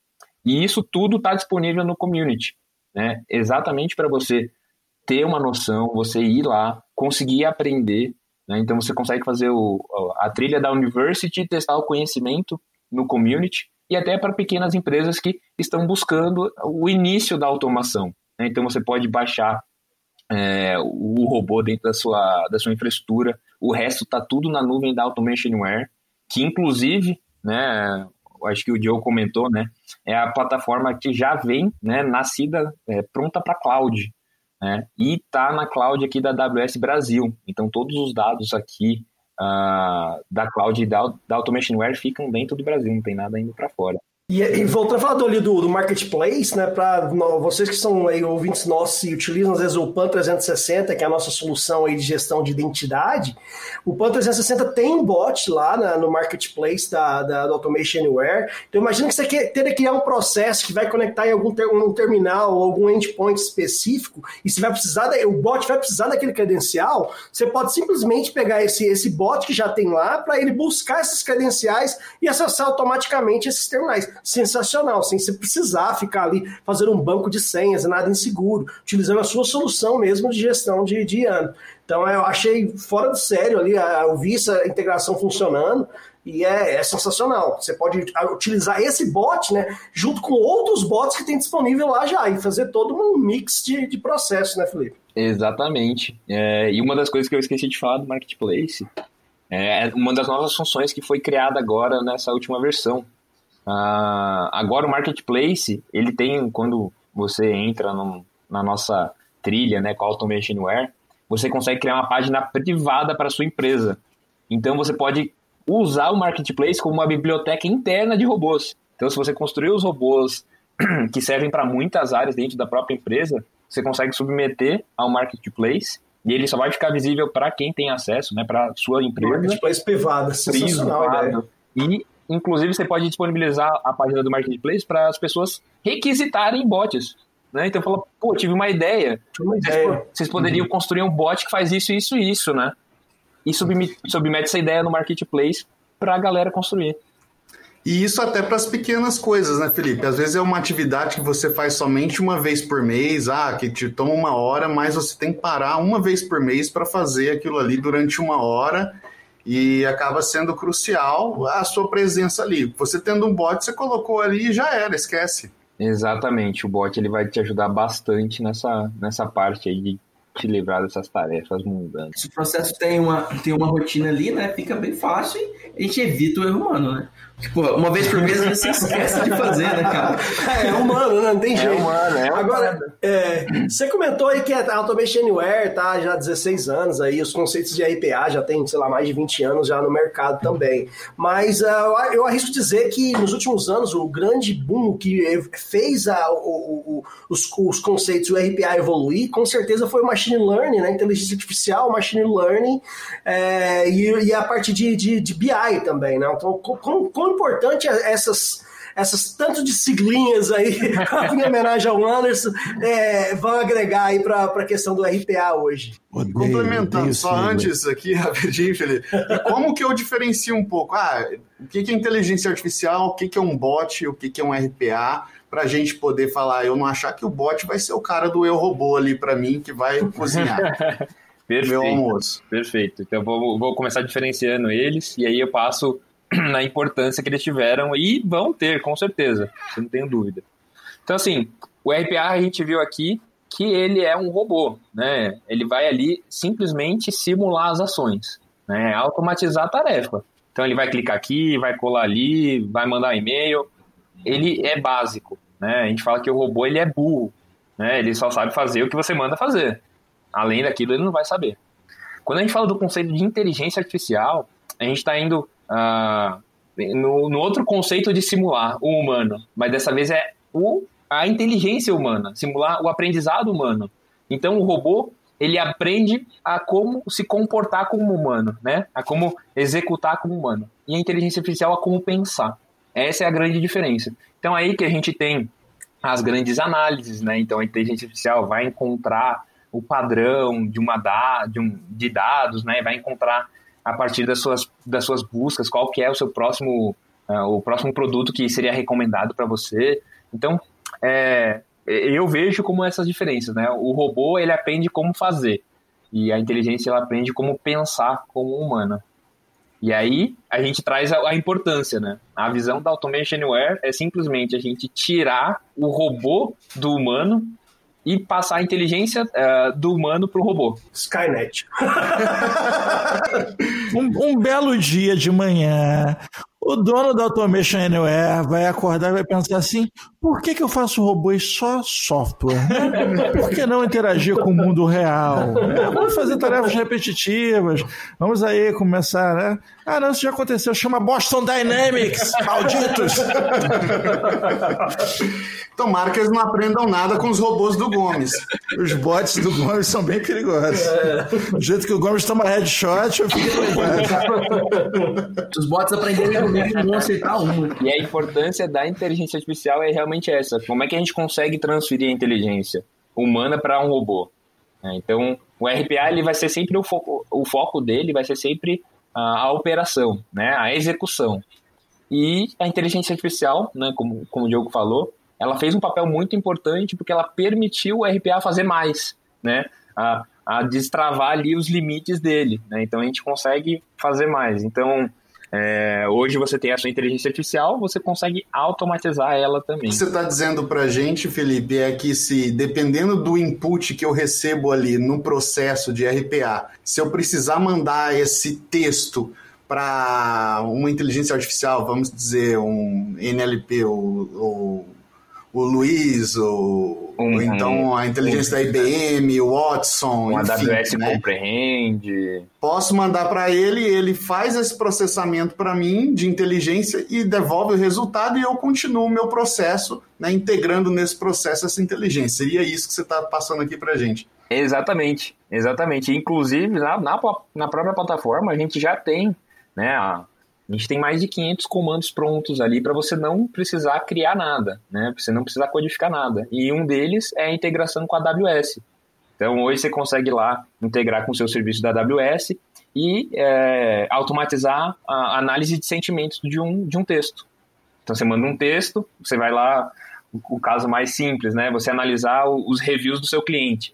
E isso tudo está disponível no community. Né? Exatamente para você ter uma noção, você ir lá, conseguir aprender. Né? Então você consegue fazer o, a trilha da university, testar o conhecimento no community e até para pequenas empresas que estão buscando o início da automação. né? Então você pode baixar é, o robô dentro da sua, da sua infraestrutura, o resto está tudo na nuvem da Automationware, que inclusive, né, acho que o Joe comentou, né, é a plataforma que já vem, né, nascida, é, pronta para cloud, né, e está na cloud aqui da AWS Brasil. Então todos os dados aqui ah, da cloud e da, da Automationware ficam dentro do Brasil, não tem nada indo para fora. E, e voltando a falar do, ali do, do marketplace, né, para vocês que são aí, ouvintes nossos e utilizam às vezes o PAN 360, que é a nossa solução aí de gestão de identidade, o PAN 360 tem bot lá na- no marketplace da, da, do Automation Anywhere. Então imagina que você quer ter que criar um processo que vai conectar em algum ter- um terminal ou algum endpoint específico, e você vai precisar, o bot vai precisar daquele credencial, você pode simplesmente pegar esse, esse bot que já tem lá para ele buscar esses credenciais e acessar automaticamente esses terminais sensacional, sem você precisar ficar ali fazendo um banco de senhas, nada inseguro, utilizando a sua solução mesmo de gestão de, de ano. Então eu achei fora de sério ali, eu vi essa integração funcionando e é, é sensacional. Você pode utilizar esse bot, né, junto com outros bots que tem disponível lá já e fazer todo um mix de, de processo, né, Felipe? Exatamente. É, e uma das coisas que eu esqueci de falar do Marketplace é uma das novas funções que foi criada agora nessa última versão. Ah, agora o Marketplace, ele tem, quando você entra no- na nossa trilha né, com a Automationware, você consegue criar uma página privada para sua empresa. Então você pode usar o Marketplace como uma biblioteca interna de robôs. Então se você construir os robôs que servem para muitas áreas dentro da própria empresa, você consegue submeter ao Marketplace e ele só vai ficar visível para quem tem acesso, né, para sua empresa Marketplace privada, sensacional a ideia. privado. E, inclusive, você pode disponibilizar a página do Marketplace para as pessoas requisitarem bots. Né? Então, fala, pô, tive uma ideia. Uma ideia. vocês poderiam construir um bot que faz isso, isso e isso, né? E submete, submete essa ideia no Marketplace para a galera construir. E isso até para as pequenas coisas, né, Felipe? Às vezes é uma atividade que você faz somente uma vez por mês, ah, que te toma uma hora, mas você tem que parar uma vez por mês para fazer aquilo ali durante uma hora e acaba sendo crucial a sua presença ali. Você tendo um bot, você colocou ali e já era, esquece. Exatamente, o bot ele vai te ajudar bastante nessa, nessa parte aí de te livrar dessas tarefas mundanas. Se o processo tem uma, tem uma rotina ali, né? Fica bem fácil e a gente evita o erro humano, né? Tipo, uma vez por mês você esquece de fazer, né, cara? É, é humano, né? Não tem jeito. humano, é Agora, é, você comentou aí que a Automation Anywhere tá já há 16 anos aí, os conceitos de RPA já tem, sei lá, mais de 20 anos já no mercado também. Mas uh, eu arrisco dizer que nos últimos anos o grande boom que fez a, o, o, os, os conceitos do RPA evoluir, com certeza foi o Machine Learning, né? Inteligência Artificial, Machine Learning é, e, e, a parte de, de, de BI também, né? Então, como, como quão importante é essas essas tanto de siglinhas aí, em homenagem ao Anderson, é, vão agregar aí para a questão do RPA hoje. Odeio, Complementando, odeio só antes aqui, rapidinho, Felipe, como que eu diferencio um pouco? Ah, o que é inteligência artificial, o que é um bot, o que é um RPA, para a gente poder falar, eu não achar que o bot vai ser o cara do eu robô ali para mim, que vai cozinhar. Perfeito, meu almoço. Perfeito. Então vou, vou começar diferenciando eles e aí eu passo na importância que eles tiveram e vão ter, com certeza, não tenho dúvida. Então, assim, o RPA a gente viu aqui que ele é um robô, né? Ele vai ali simplesmente simular as ações, né? Automatizar a tarefa. Então, ele vai clicar aqui, vai colar ali, vai mandar e-mail. Ele é básico, né? A gente fala que o robô ele é burro, né? Ele só sabe fazer o que você manda fazer. Além daquilo, ele não vai saber. Quando a gente fala do conceito de inteligência artificial, a gente está indo ah, no, no, outro conceito de simular o humano, mas dessa vez é o, a inteligência humana, simular o aprendizado humano. Então o robô ele aprende a como se comportar como humano, né? A como executar como humano. E a inteligência artificial a como pensar. Essa é a grande diferença. Então aí que a gente tem as grandes análises, né? Então a inteligência artificial vai encontrar o padrão de uma da, de, um, de dados, né? Vai encontrar a partir das suas, das suas buscas, qual que é o seu próximo, uh, o próximo produto que seria recomendado para você. Então, é, eu vejo como essas diferenças, né? O robô, ele aprende como fazer, e a inteligência, ela aprende como pensar como humana. E aí, a gente traz a, a importância, né? A visão da Automation Anywhere é simplesmente a gente tirar o robô do humano e passar a inteligência uh, do humano para o robô. Skynet. um, um, belo dia de manhã, o dono da Automation Anywhere vai acordar e vai pensar assim: por que, que eu faço robôs só software? Por que não interagir com o mundo real? Vamos fazer tarefas repetitivas. Vamos aí começar, né? Ah, não, isso já aconteceu. Chama Boston Dynamics, malditos! Tomara que eles não aprendam nada com os robôs do Gomes. Os bots do Gomes são bem perigosos. É. Do jeito que o Gomes toma headshot, eu fico Os bots aprenderem comigo não vão aceitar uma. E a importância da inteligência artificial é realmente essa. Como é que a gente consegue transferir a inteligência humana para um robô? É, então, o RPA ele vai ser sempre o foco, o foco dele vai ser sempre a, a operação, né, a execução. E a inteligência artificial, né, como, como o Diogo falou, ela fez um papel muito importante porque ela permitiu o RPA fazer mais, né, a, a destravar ali os limites dele. Né, então, a gente consegue fazer mais. Então, é, hoje você tem a sua inteligência artificial, você consegue automatizar ela também. O que você está dizendo para a gente, Felipe, é que se dependendo do input que eu recebo ali no processo de RPA, se eu precisar mandar esse texto para uma inteligência artificial, vamos dizer um NLP ou, ou o Luiz, ou, uhum. ou então a inteligência uhum. da IBM, o Watson, o AWS né? compreende. Posso mandar para ele, ele faz esse processamento para mim de inteligência e devolve o resultado e eu continuo o meu processo, né, integrando nesse processo essa inteligência. E é isso que você está passando aqui para gente. Exatamente, exatamente. Inclusive, na, na, na própria plataforma, a gente já tem né, a, a gente tem mais de 500 comandos prontos ali para você não precisar criar nada, né? Você não precisar codificar nada. E um deles é a integração com a AWS. Então, hoje você consegue lá integrar com o seu serviço da AWS e é, automatizar a análise de sentimentos de um, de um texto. Então, você manda um texto, você vai lá, o, o caso mais simples, né? Você analisar os reviews do seu cliente.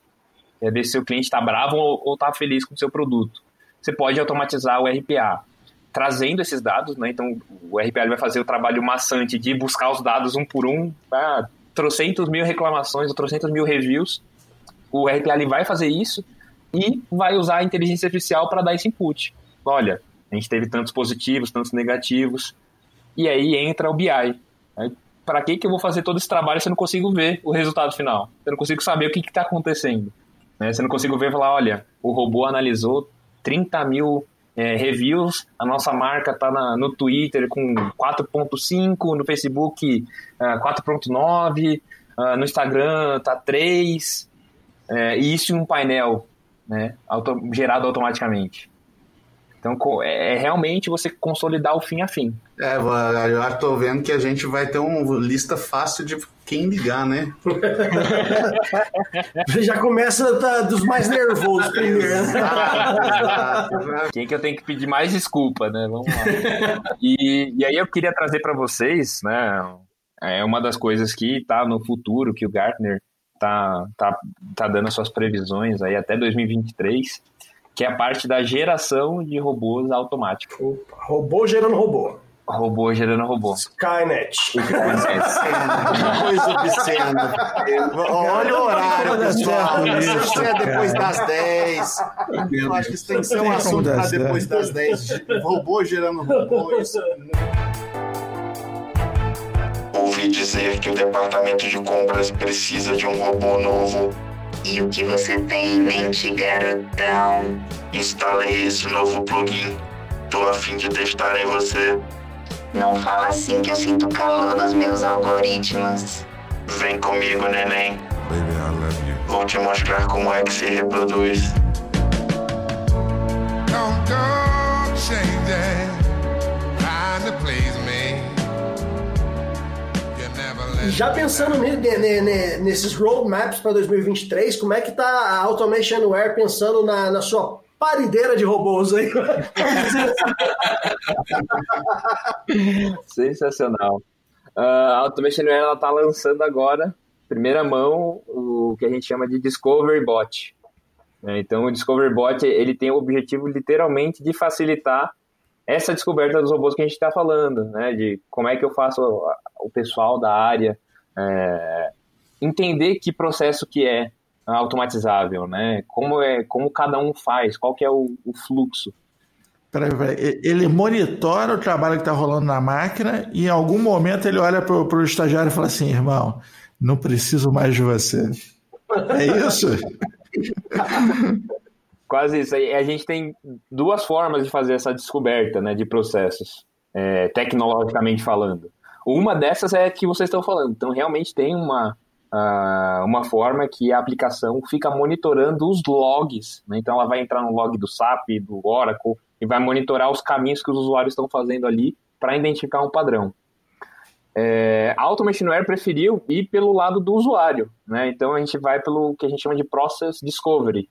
É ver se o seu cliente está bravo ou está feliz com o seu produto. Você pode automatizar o RPA trazendo esses dados, né? Então o RPA vai fazer o trabalho maçante de buscar os dados um por um, ah, trocentos mil reclamações, trocentos mil reviews, o RPA ele vai fazer isso e vai usar a inteligência artificial para dar esse input. Olha, a gente teve tantos positivos, tantos negativos, e aí entra o BI. Para que, que eu vou fazer todo esse trabalho se eu não consigo ver o resultado final? Eu não consigo saber o que está acontecendo. Né? Se eu não consigo ver falar, olha, o robô analisou 30 mil é, reviews, a nossa marca está no Twitter com 4.5, no Facebook uh, 4.9, uh, no Instagram está 3, é, e isso em um painel né, auto, gerado automaticamente. Então, é, é realmente você consolidar o fim a fim. É, eu tô vendo que a gente vai ter uma lista fácil de quem ligar, né? já começa da, dos mais nervosos primeiro. quem que eu tenho que pedir mais desculpa, né? Vamos lá. E, e aí eu queria trazer para vocês, né? É uma das coisas que tá no futuro, que o Gartner tá, tá, tá dando as suas previsões aí até 2023 que é a parte da geração de robôs automáticos. Robô gerando robô. Robô gerando robô. Skynet. Coisa obscena. Olha o horário, pessoal. Isso é depois das 10. Eu acho que isso tem que ser um assunto para depois das 10. Robô gerando robô. Isso... Ouvi dizer que o departamento de compras precisa de um robô novo e o que você tem em mente, garotão? Instalei esse novo plugin. Tô a fim de testar em você. Não fala assim que eu sinto calor nos meus algoritmos. Vem comigo, neném. Baby, I love you. Vou te mostrar como é que se reproduz. Don't trying to please já pensando nesses roadmaps para 2023, como é que tá a Automation Aware pensando na, na sua parideira de robôs aí? Sensacional. Uh, a Automation ela tá lançando agora, primeira mão, o que a gente chama de Discovery Bot. Né? Então, o Discovery Bot ele tem o objetivo literalmente de facilitar essa descoberta dos robôs que a gente está falando, né? De como é que eu faço o pessoal da área é, entender que processo que é automatizável, né? Como é, como cada um faz, qual que é o, o fluxo. Peraí, peraí. Ele monitora o trabalho que está rolando na máquina e em algum momento ele olha para o estagiário e fala assim, irmão, não preciso mais de você. É isso? Quase isso. A gente tem duas formas de fazer essa descoberta né, de processos, é, tecnologicamente falando. Uma dessas é que vocês estão falando. Então, realmente tem uma, uh, uma forma que a aplicação fica monitorando os logs. Né? Então, ela vai entrar no log do SAP, do Oracle, e vai monitorar os caminhos que os usuários estão fazendo ali para identificar um padrão. É, a Automationware preferiu ir pelo lado do usuário. Né? Então, a gente vai pelo que a gente chama de Process Discovery.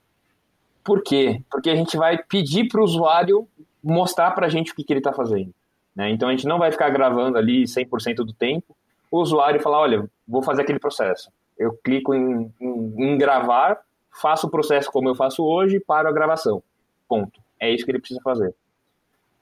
Por quê? Porque a gente vai pedir para o usuário mostrar para a gente o que, que ele está fazendo. Né? Então a gente não vai ficar gravando ali 100% do tempo. O usuário falar, olha, vou fazer aquele processo. Eu clico em, em, em gravar, faço o processo como eu faço hoje, para a gravação. Ponto. É isso que ele precisa fazer.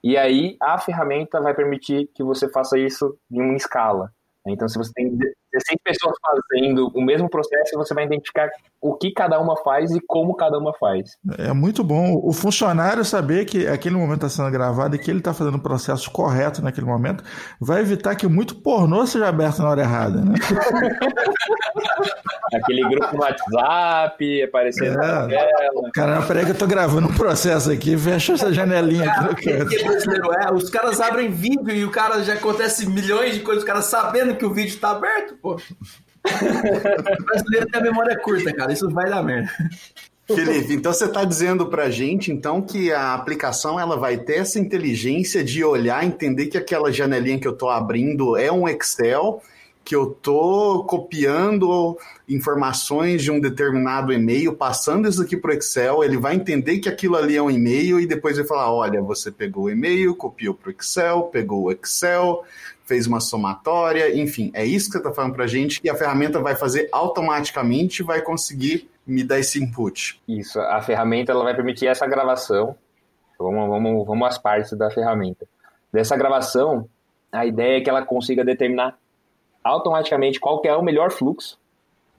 E aí a ferramenta vai permitir que você faça isso em uma escala. Então, se você tem 16 pessoas fazendo o mesmo processo, você vai identificar o que cada uma faz e como cada uma faz. É muito bom o funcionário saber que aquele momento está sendo gravado e que ele está fazendo o processo correto naquele momento, vai evitar que muito pornô seja aberto na hora errada, né? Aquele grupo no WhatsApp, aparecendo é. na tela. Caramba, peraí que eu tô gravando um processo aqui, fecha essa janelinha aqui no canto. é, os caras abrem vídeo e o cara já acontece milhões de coisas, os caras sabendo que o vídeo está aberto, pô. O brasileiro tem a memória curta, cara, isso vai dar merda. Felipe, então você está dizendo para a gente então que a aplicação ela vai ter essa inteligência de olhar, entender que aquela janelinha que eu estou abrindo é um Excel que eu tô copiando informações de um determinado e-mail, passando isso aqui para o Excel, ele vai entender que aquilo ali é um e-mail e depois vai falar, olha, você pegou o e-mail, copiou para o Excel, pegou o Excel, fez uma somatória, enfim, é isso que você está falando para a gente e a ferramenta vai fazer automaticamente, vai conseguir me dar esse input. Isso, a ferramenta ela vai permitir essa gravação. Vamos, vamos, vamos às partes da ferramenta. Dessa gravação, a ideia é que ela consiga determinar automaticamente qual que é o melhor fluxo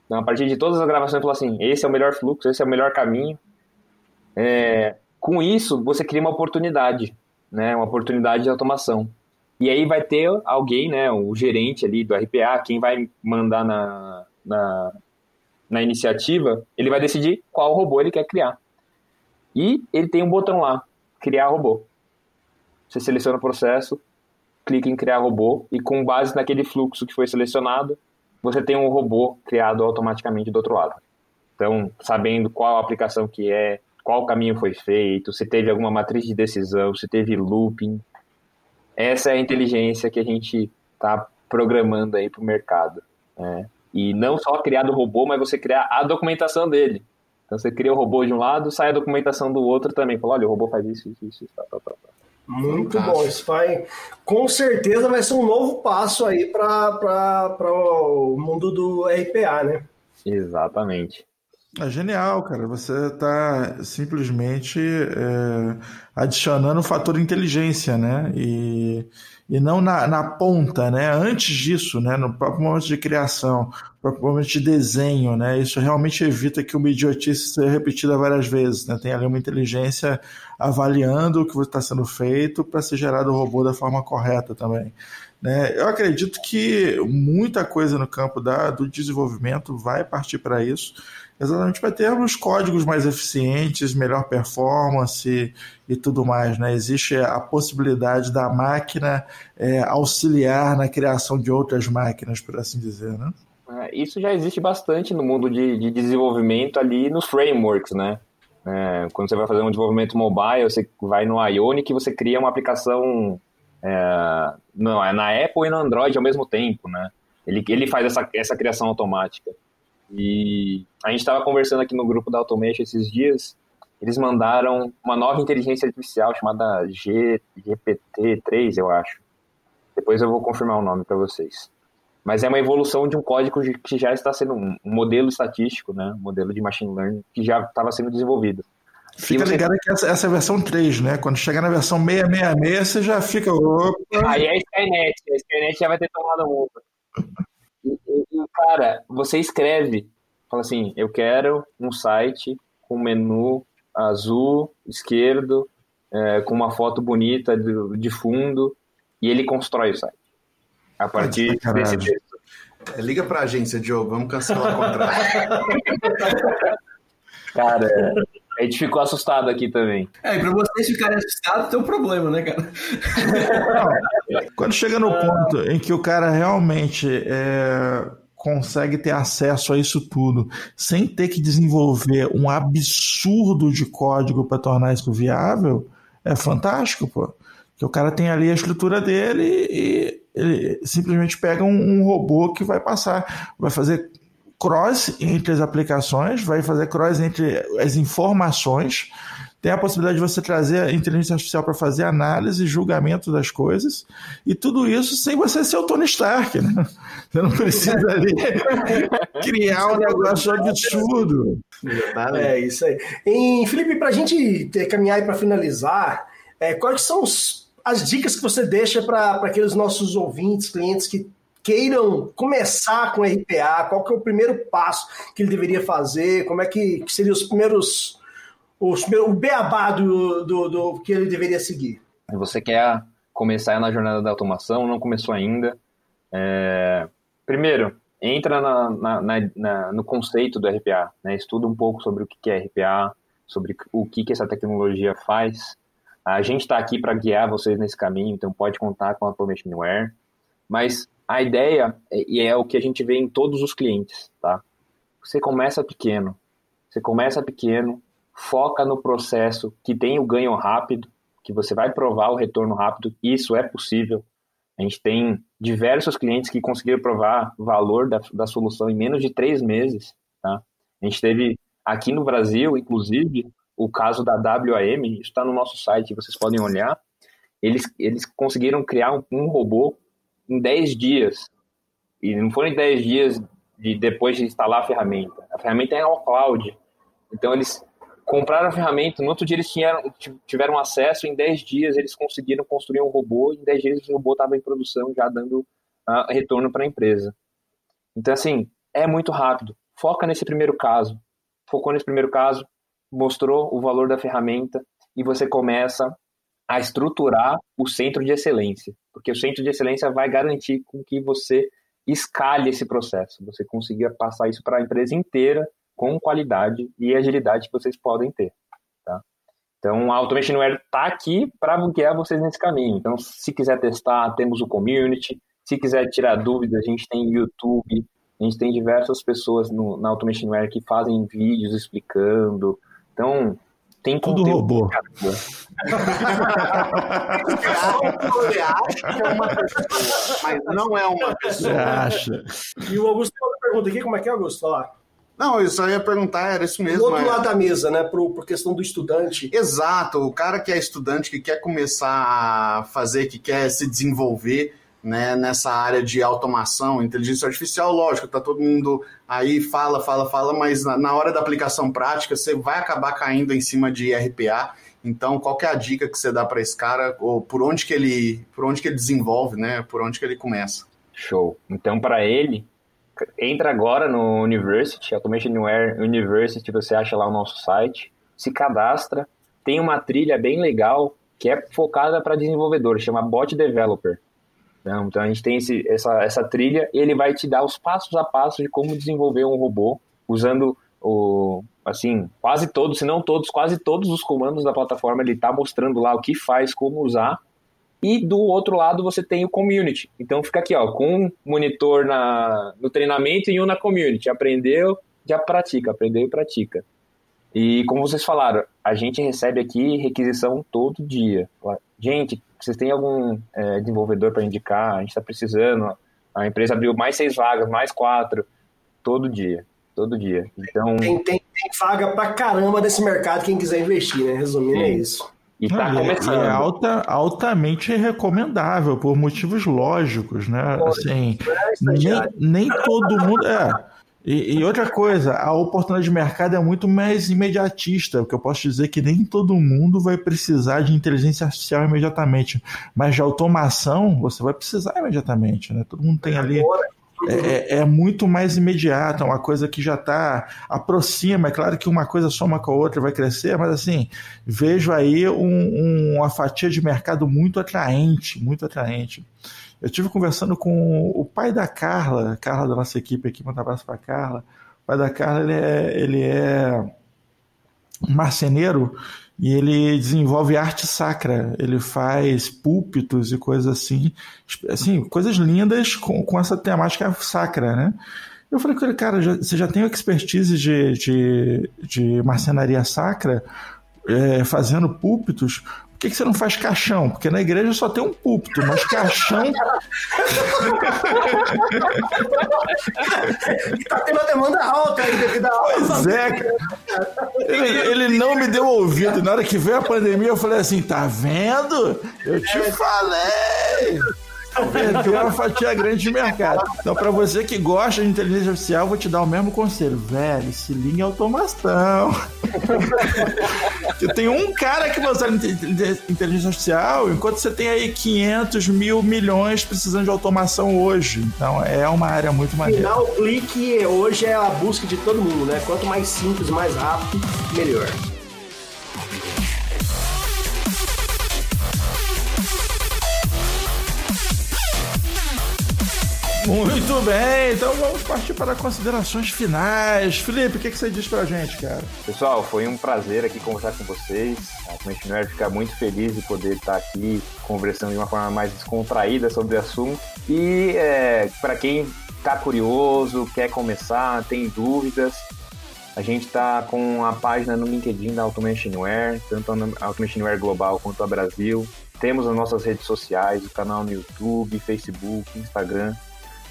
Então, a partir de todas as gravações, falou assim: esse é o melhor fluxo, esse é o melhor caminho. É, com isso, você cria uma oportunidade, né? Uma oportunidade de automação. E aí vai ter alguém, né? O gerente ali do RPA, quem vai mandar na, na, na iniciativa, ele vai decidir qual robô ele quer criar. E ele tem um botão lá, criar robô. Você seleciona o processo, clica em criar robô e com base naquele fluxo que foi selecionado, você tem um robô criado automaticamente do outro lado. Então, sabendo qual aplicação que é, qual caminho foi feito, se teve alguma matriz de decisão, se teve looping. Essa é a inteligência que a gente está programando aí para o mercado. Né? E não só criar do robô, mas você criar a documentação dele. Então você cria o robô de um lado, sai a documentação do outro também. Fala, olha, o robô faz isso, isso, isso, tá, tá, tá. tá. Muito Fantástico. bom. Isso vai, com certeza vai ser um novo passo aí para o mundo do RPA, né? Exatamente. É genial, cara. Você está simplesmente é, adicionando o fator inteligência, né? E, e não na, na ponta, né? Antes disso, né? No próprio momento de criação, no próprio momento de desenho, né? Isso realmente evita que uma idiotice seja repetida várias vezes, né? Tem ali uma inteligência avaliando o que está sendo feito para ser gerado o robô da forma correta também. Né? Eu acredito que muita coisa no campo da, do desenvolvimento vai partir para isso exatamente para termos códigos mais eficientes, melhor performance e tudo mais. Né? Existe a possibilidade da máquina é, auxiliar na criação de outras máquinas, por assim dizer. Né? É, isso já existe bastante no mundo de, de desenvolvimento ali nos frameworks, né? É, quando você vai fazer um desenvolvimento mobile, você vai no Ionic e você cria uma aplicação é, não, é na Apple e no Android ao mesmo tempo, né? Ele, ele faz essa, essa criação automática. E a gente estava conversando aqui no grupo da Automation esses dias, eles mandaram uma nova inteligência artificial chamada G, GPT-3, eu acho. Depois eu vou confirmar o nome para vocês. Mas é uma evolução de um código que já está sendo um modelo estatístico, né? um modelo de machine learning que já estava sendo desenvolvido. Fica você... ligado que essa, essa é a versão 3, né? Quando chegar na versão 666, você já fica. Opa. Aí é a Skynet, a Skynet já vai ter tomado multa. E, e, cara, você escreve, fala assim, eu quero um site com menu azul, esquerdo, é, com uma foto bonita de, de, fundo, e ele constrói o site. A partir desse texto. É, liga pra agência, Diogo, vamos cancelar o contrato. cara, a gente ficou assustado aqui também. É, e pra vocês ficarem assustados tem um problema, né, cara? Quando chega no ponto em que o cara realmente é, consegue ter acesso a isso tudo sem ter que desenvolver um absurdo de código para tornar isso viável, é fantástico, pô. Que o cara tem ali a estrutura dele e ele simplesmente pega um, um robô que vai passar, vai fazer cross entre as aplicações, vai fazer cross entre as informações. Tem a possibilidade de você trazer a inteligência artificial para fazer análise e julgamento das coisas, e tudo isso sem você ser o Tony Stark, né? Você não precisa ali criar um negócio absurdo. É isso aí. E, Felipe, para a gente caminhar e para finalizar, é, quais são os, as dicas que você deixa para aqueles nossos ouvintes, clientes que queiram começar com RPA, qual que é o primeiro passo que ele deveria fazer, como é que, que seriam os primeiros, os, o beabá do, do, do, que ele deveria seguir. Você quer começar na jornada da automação, não começou ainda. É... Primeiro, entra na, na, na, no conceito do RPA, né? estuda um pouco sobre o que é RPA, sobre o que, que essa tecnologia faz. A gente está aqui para guiar vocês nesse caminho, então pode contar com a Prometionware. Mas a ideia, e é o que a gente vê em todos os clientes, tá? Você começa pequeno, você começa pequeno, foca no processo que tem o ganho rápido, que você vai provar o retorno rápido, isso é possível. A gente tem diversos clientes que conseguiram provar valor da, da solução em menos de três meses, tá? A gente teve aqui no Brasil, inclusive, o caso da WAM, está no nosso site, vocês podem olhar. Eles, eles conseguiram criar um, um robô em 10 dias. E não foram em 10 dias de depois de instalar a ferramenta. A ferramenta é ao cloud. Então eles compraram a ferramenta, no outro dia eles tiveram, tiveram acesso, em 10 dias eles conseguiram construir um robô, em 10 dias o robô estava em produção, já dando uh, retorno para a empresa. Então, assim, é muito rápido. foca nesse primeiro caso. Focou nesse primeiro caso, mostrou o valor da ferramenta e você começa a estruturar o centro de excelência, porque o centro de excelência vai garantir com que você escale esse processo, você consiga passar isso para a empresa inteira com qualidade e agilidade que vocês podem ter. Tá? Então, a Automation está aqui para guiar vocês nesse caminho. Então, se quiser testar, temos o community. Se quiser tirar dúvidas, a gente tem YouTube, a gente tem diversas pessoas no, na Automation que fazem vídeos explicando. Então, tem Tudo conteúdo. robô. Você acha que é uma pessoa, mas não é uma Você pessoa. acha? E o Augusto tem outra pergunta aqui, como é que é, Augusto? Olha lá. Não, eu só ia perguntar, era isso Do mesmo. outro é- lado da mesa, né, pro, por questão do estudante. Exato, o cara que é estudante, que quer começar a fazer, que quer se desenvolver né, nessa área de automação, inteligência artificial, lógico, tá todo mundo aí fala, fala, fala, mas na, na hora da aplicação prática você vai acabar caindo em cima de RPA. Então, qual é a dica que você dá para esse cara, ou por onde que ele, por onde que ele desenvolve, né? Por onde que ele começa? Show. Então, para ele, entra agora no University, Automation Aware University, você acha lá o nosso site, se cadastra, tem uma trilha bem legal que é focada para desenvolvedor, chama Bot Developer. Então, então a gente tem esse, essa, essa trilha e ele vai te dar os passos a passo de como desenvolver um robô usando o assim quase todos, se não todos, quase todos os comandos da plataforma ele está mostrando lá o que faz, como usar e do outro lado você tem o community. Então fica aqui, ó, com um monitor na, no treinamento e um na community. Aprendeu, já pratica, aprendeu e pratica. E como vocês falaram, a gente recebe aqui requisição todo dia. Gente, vocês têm algum é, desenvolvedor para indicar? A gente está precisando. A empresa abriu mais seis vagas, mais quatro, todo dia, todo dia. Então Tem, tem, tem vaga pra caramba nesse mercado, quem quiser investir, né? Resumindo, é isso. e tá Não, e é- começando. é alta, altamente recomendável por motivos lógicos, né? Assim, nem, nem todo mundo. É. E, e outra coisa, a oportunidade de mercado é muito mais imediatista, porque eu posso dizer que nem todo mundo vai precisar de inteligência artificial imediatamente, mas de automação você vai precisar imediatamente, né? Todo mundo tem ali. É, é- é muito mais imediato, é uma coisa que já está aproxima. É claro que uma coisa soma com a outra vai crescer, mas assim, vejo aí um- um- uma fatia de mercado muito atraente, muito atraente. Eu estive conversando com o pai da Carla, Carla da nossa equipe aqui, manda um abraço para Carla. O pai da Carla ele é, ele é marceneiro e ele desenvolve arte sacra. Ele faz púlpitos e coisas assim, assim coisas lindas com, com essa temática sacra, né? Eu falei com ele, cara, já- você já tem expertise de, de, de marcenaria sacra é, fazendo púlpitos? Por que, que você não faz caixão? Porque na igreja só tem um púlpito, mas caixão tá tendo uma demanda alta aí devido à Pois é. Ele, ele não me deu ouvido. Na hora que veio a pandemia, eu falei assim: tá vendo? Eu te falei! Perdeu uma fatia grande de mercado. Então, para você que gosta de inteligência artificial, vou te dar o mesmo conselho. Velho, se liga em automação. Tem um cara que vai usar inte- inteligência artificial, enquanto você tem aí 500 mil milhões precisando de automação hoje. Então, é uma área muito maneira. Final, clique hoje é a busca de todo mundo, né? Quanto mais simples, mais rápido, melhor. Muito bem, então vamos partir para considerações finais. Felipe, o que, que você diz pra gente, cara? Pessoal, foi um prazer aqui conversar com vocês. A Commissioner fica muito feliz de poder estar aqui conversando de uma forma mais descontraída sobre o assunto. E é, para quem está curioso, quer começar, tem dúvidas, a gente está com a página no LinkedIn da Automationware, tanto a Automationware Global quanto a Brasil. Temos as nossas redes sociais, o canal no YouTube, Facebook, Instagram.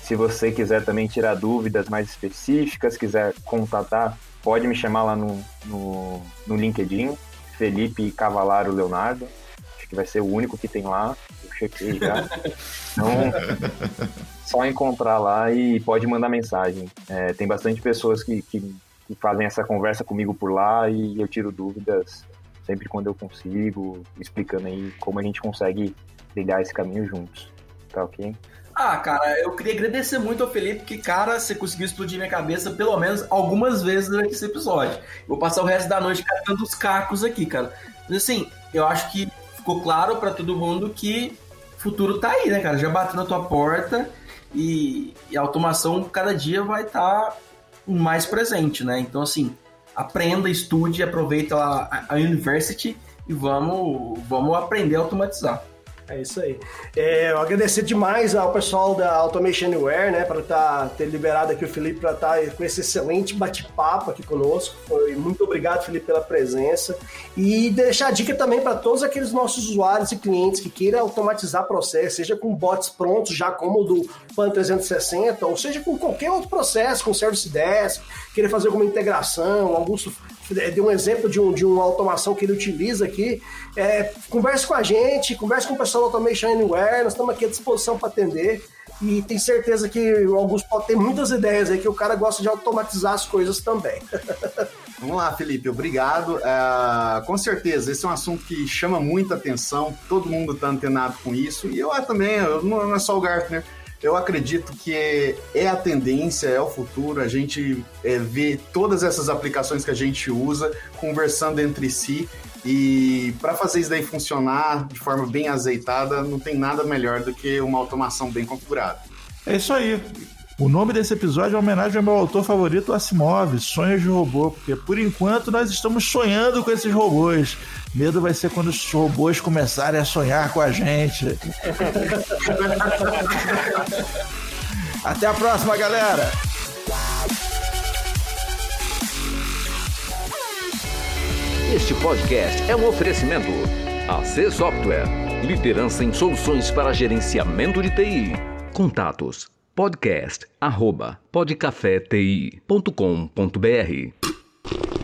Se você quiser também tirar dúvidas mais específicas, quiser contatar, pode me chamar lá no, no, no LinkedIn, Felipe Cavalaro Leonardo. Acho que vai ser o único que tem lá. Eu chequei já. Então, só encontrar lá e pode mandar mensagem. É, tem bastante pessoas que, que, que fazem essa conversa comigo por lá e eu tiro dúvidas sempre quando eu consigo, explicando aí como a gente consegue trilhar esse caminho juntos. Tá ok? Ah, cara, eu queria agradecer muito ao Felipe, que, cara, você conseguiu explodir minha cabeça pelo menos algumas vezes durante esse episódio. Vou passar o resto da noite catando os cacos aqui, cara. Mas assim, eu acho que ficou claro para todo mundo que o futuro tá aí, né, cara? Já bateu na tua porta e, e a automação cada dia vai estar tá mais presente, né? Então, assim, aprenda, estude, aproveita a, a University e vamos, vamos aprender a automatizar. É isso aí. É, eu agradecer demais ao pessoal da Automation né, para tá, ter liberado aqui o Felipe para estar tá com esse excelente bate-papo aqui conosco. Foi muito obrigado, Felipe, pela presença. E deixar a dica também para todos aqueles nossos usuários e clientes que queiram automatizar processo, seja com bots prontos, já como o do PAN 360, ou seja com qualquer outro processo, com Service Desk, querer fazer alguma integração, Augusto deu um exemplo de, um, de uma automação que ele utiliza aqui. É, converse com a gente, converse com o pessoal do Automation Anywhere, nós estamos aqui à disposição para atender. E tenho certeza que o Augusto pode ter muitas ideias aí, que o cara gosta de automatizar as coisas também. Vamos lá, Felipe, obrigado. Uh, com certeza, esse é um assunto que chama muita atenção, todo mundo está antenado com isso, e eu também, eu, não é só o Gartner, eu acredito que é, a tendência, é o futuro, a gente é, vê todas essas aplicações que a gente usa conversando entre si e para fazer isso daí funcionar de forma bem azeitada, não tem nada melhor do que uma automação bem configurada. É isso aí. O nome desse episódio é homenagem ao meu autor favorito, Asimov, Sonhos de Robô, porque por enquanto nós estamos sonhando com esses robôs. Medo vai ser quando os robôs começarem a sonhar com a gente. Até a próxima, galera! Este podcast é um oferecimento. AC Software, liderança em soluções para gerenciamento de TI. Contatos podcast arroba podcafeti.com.br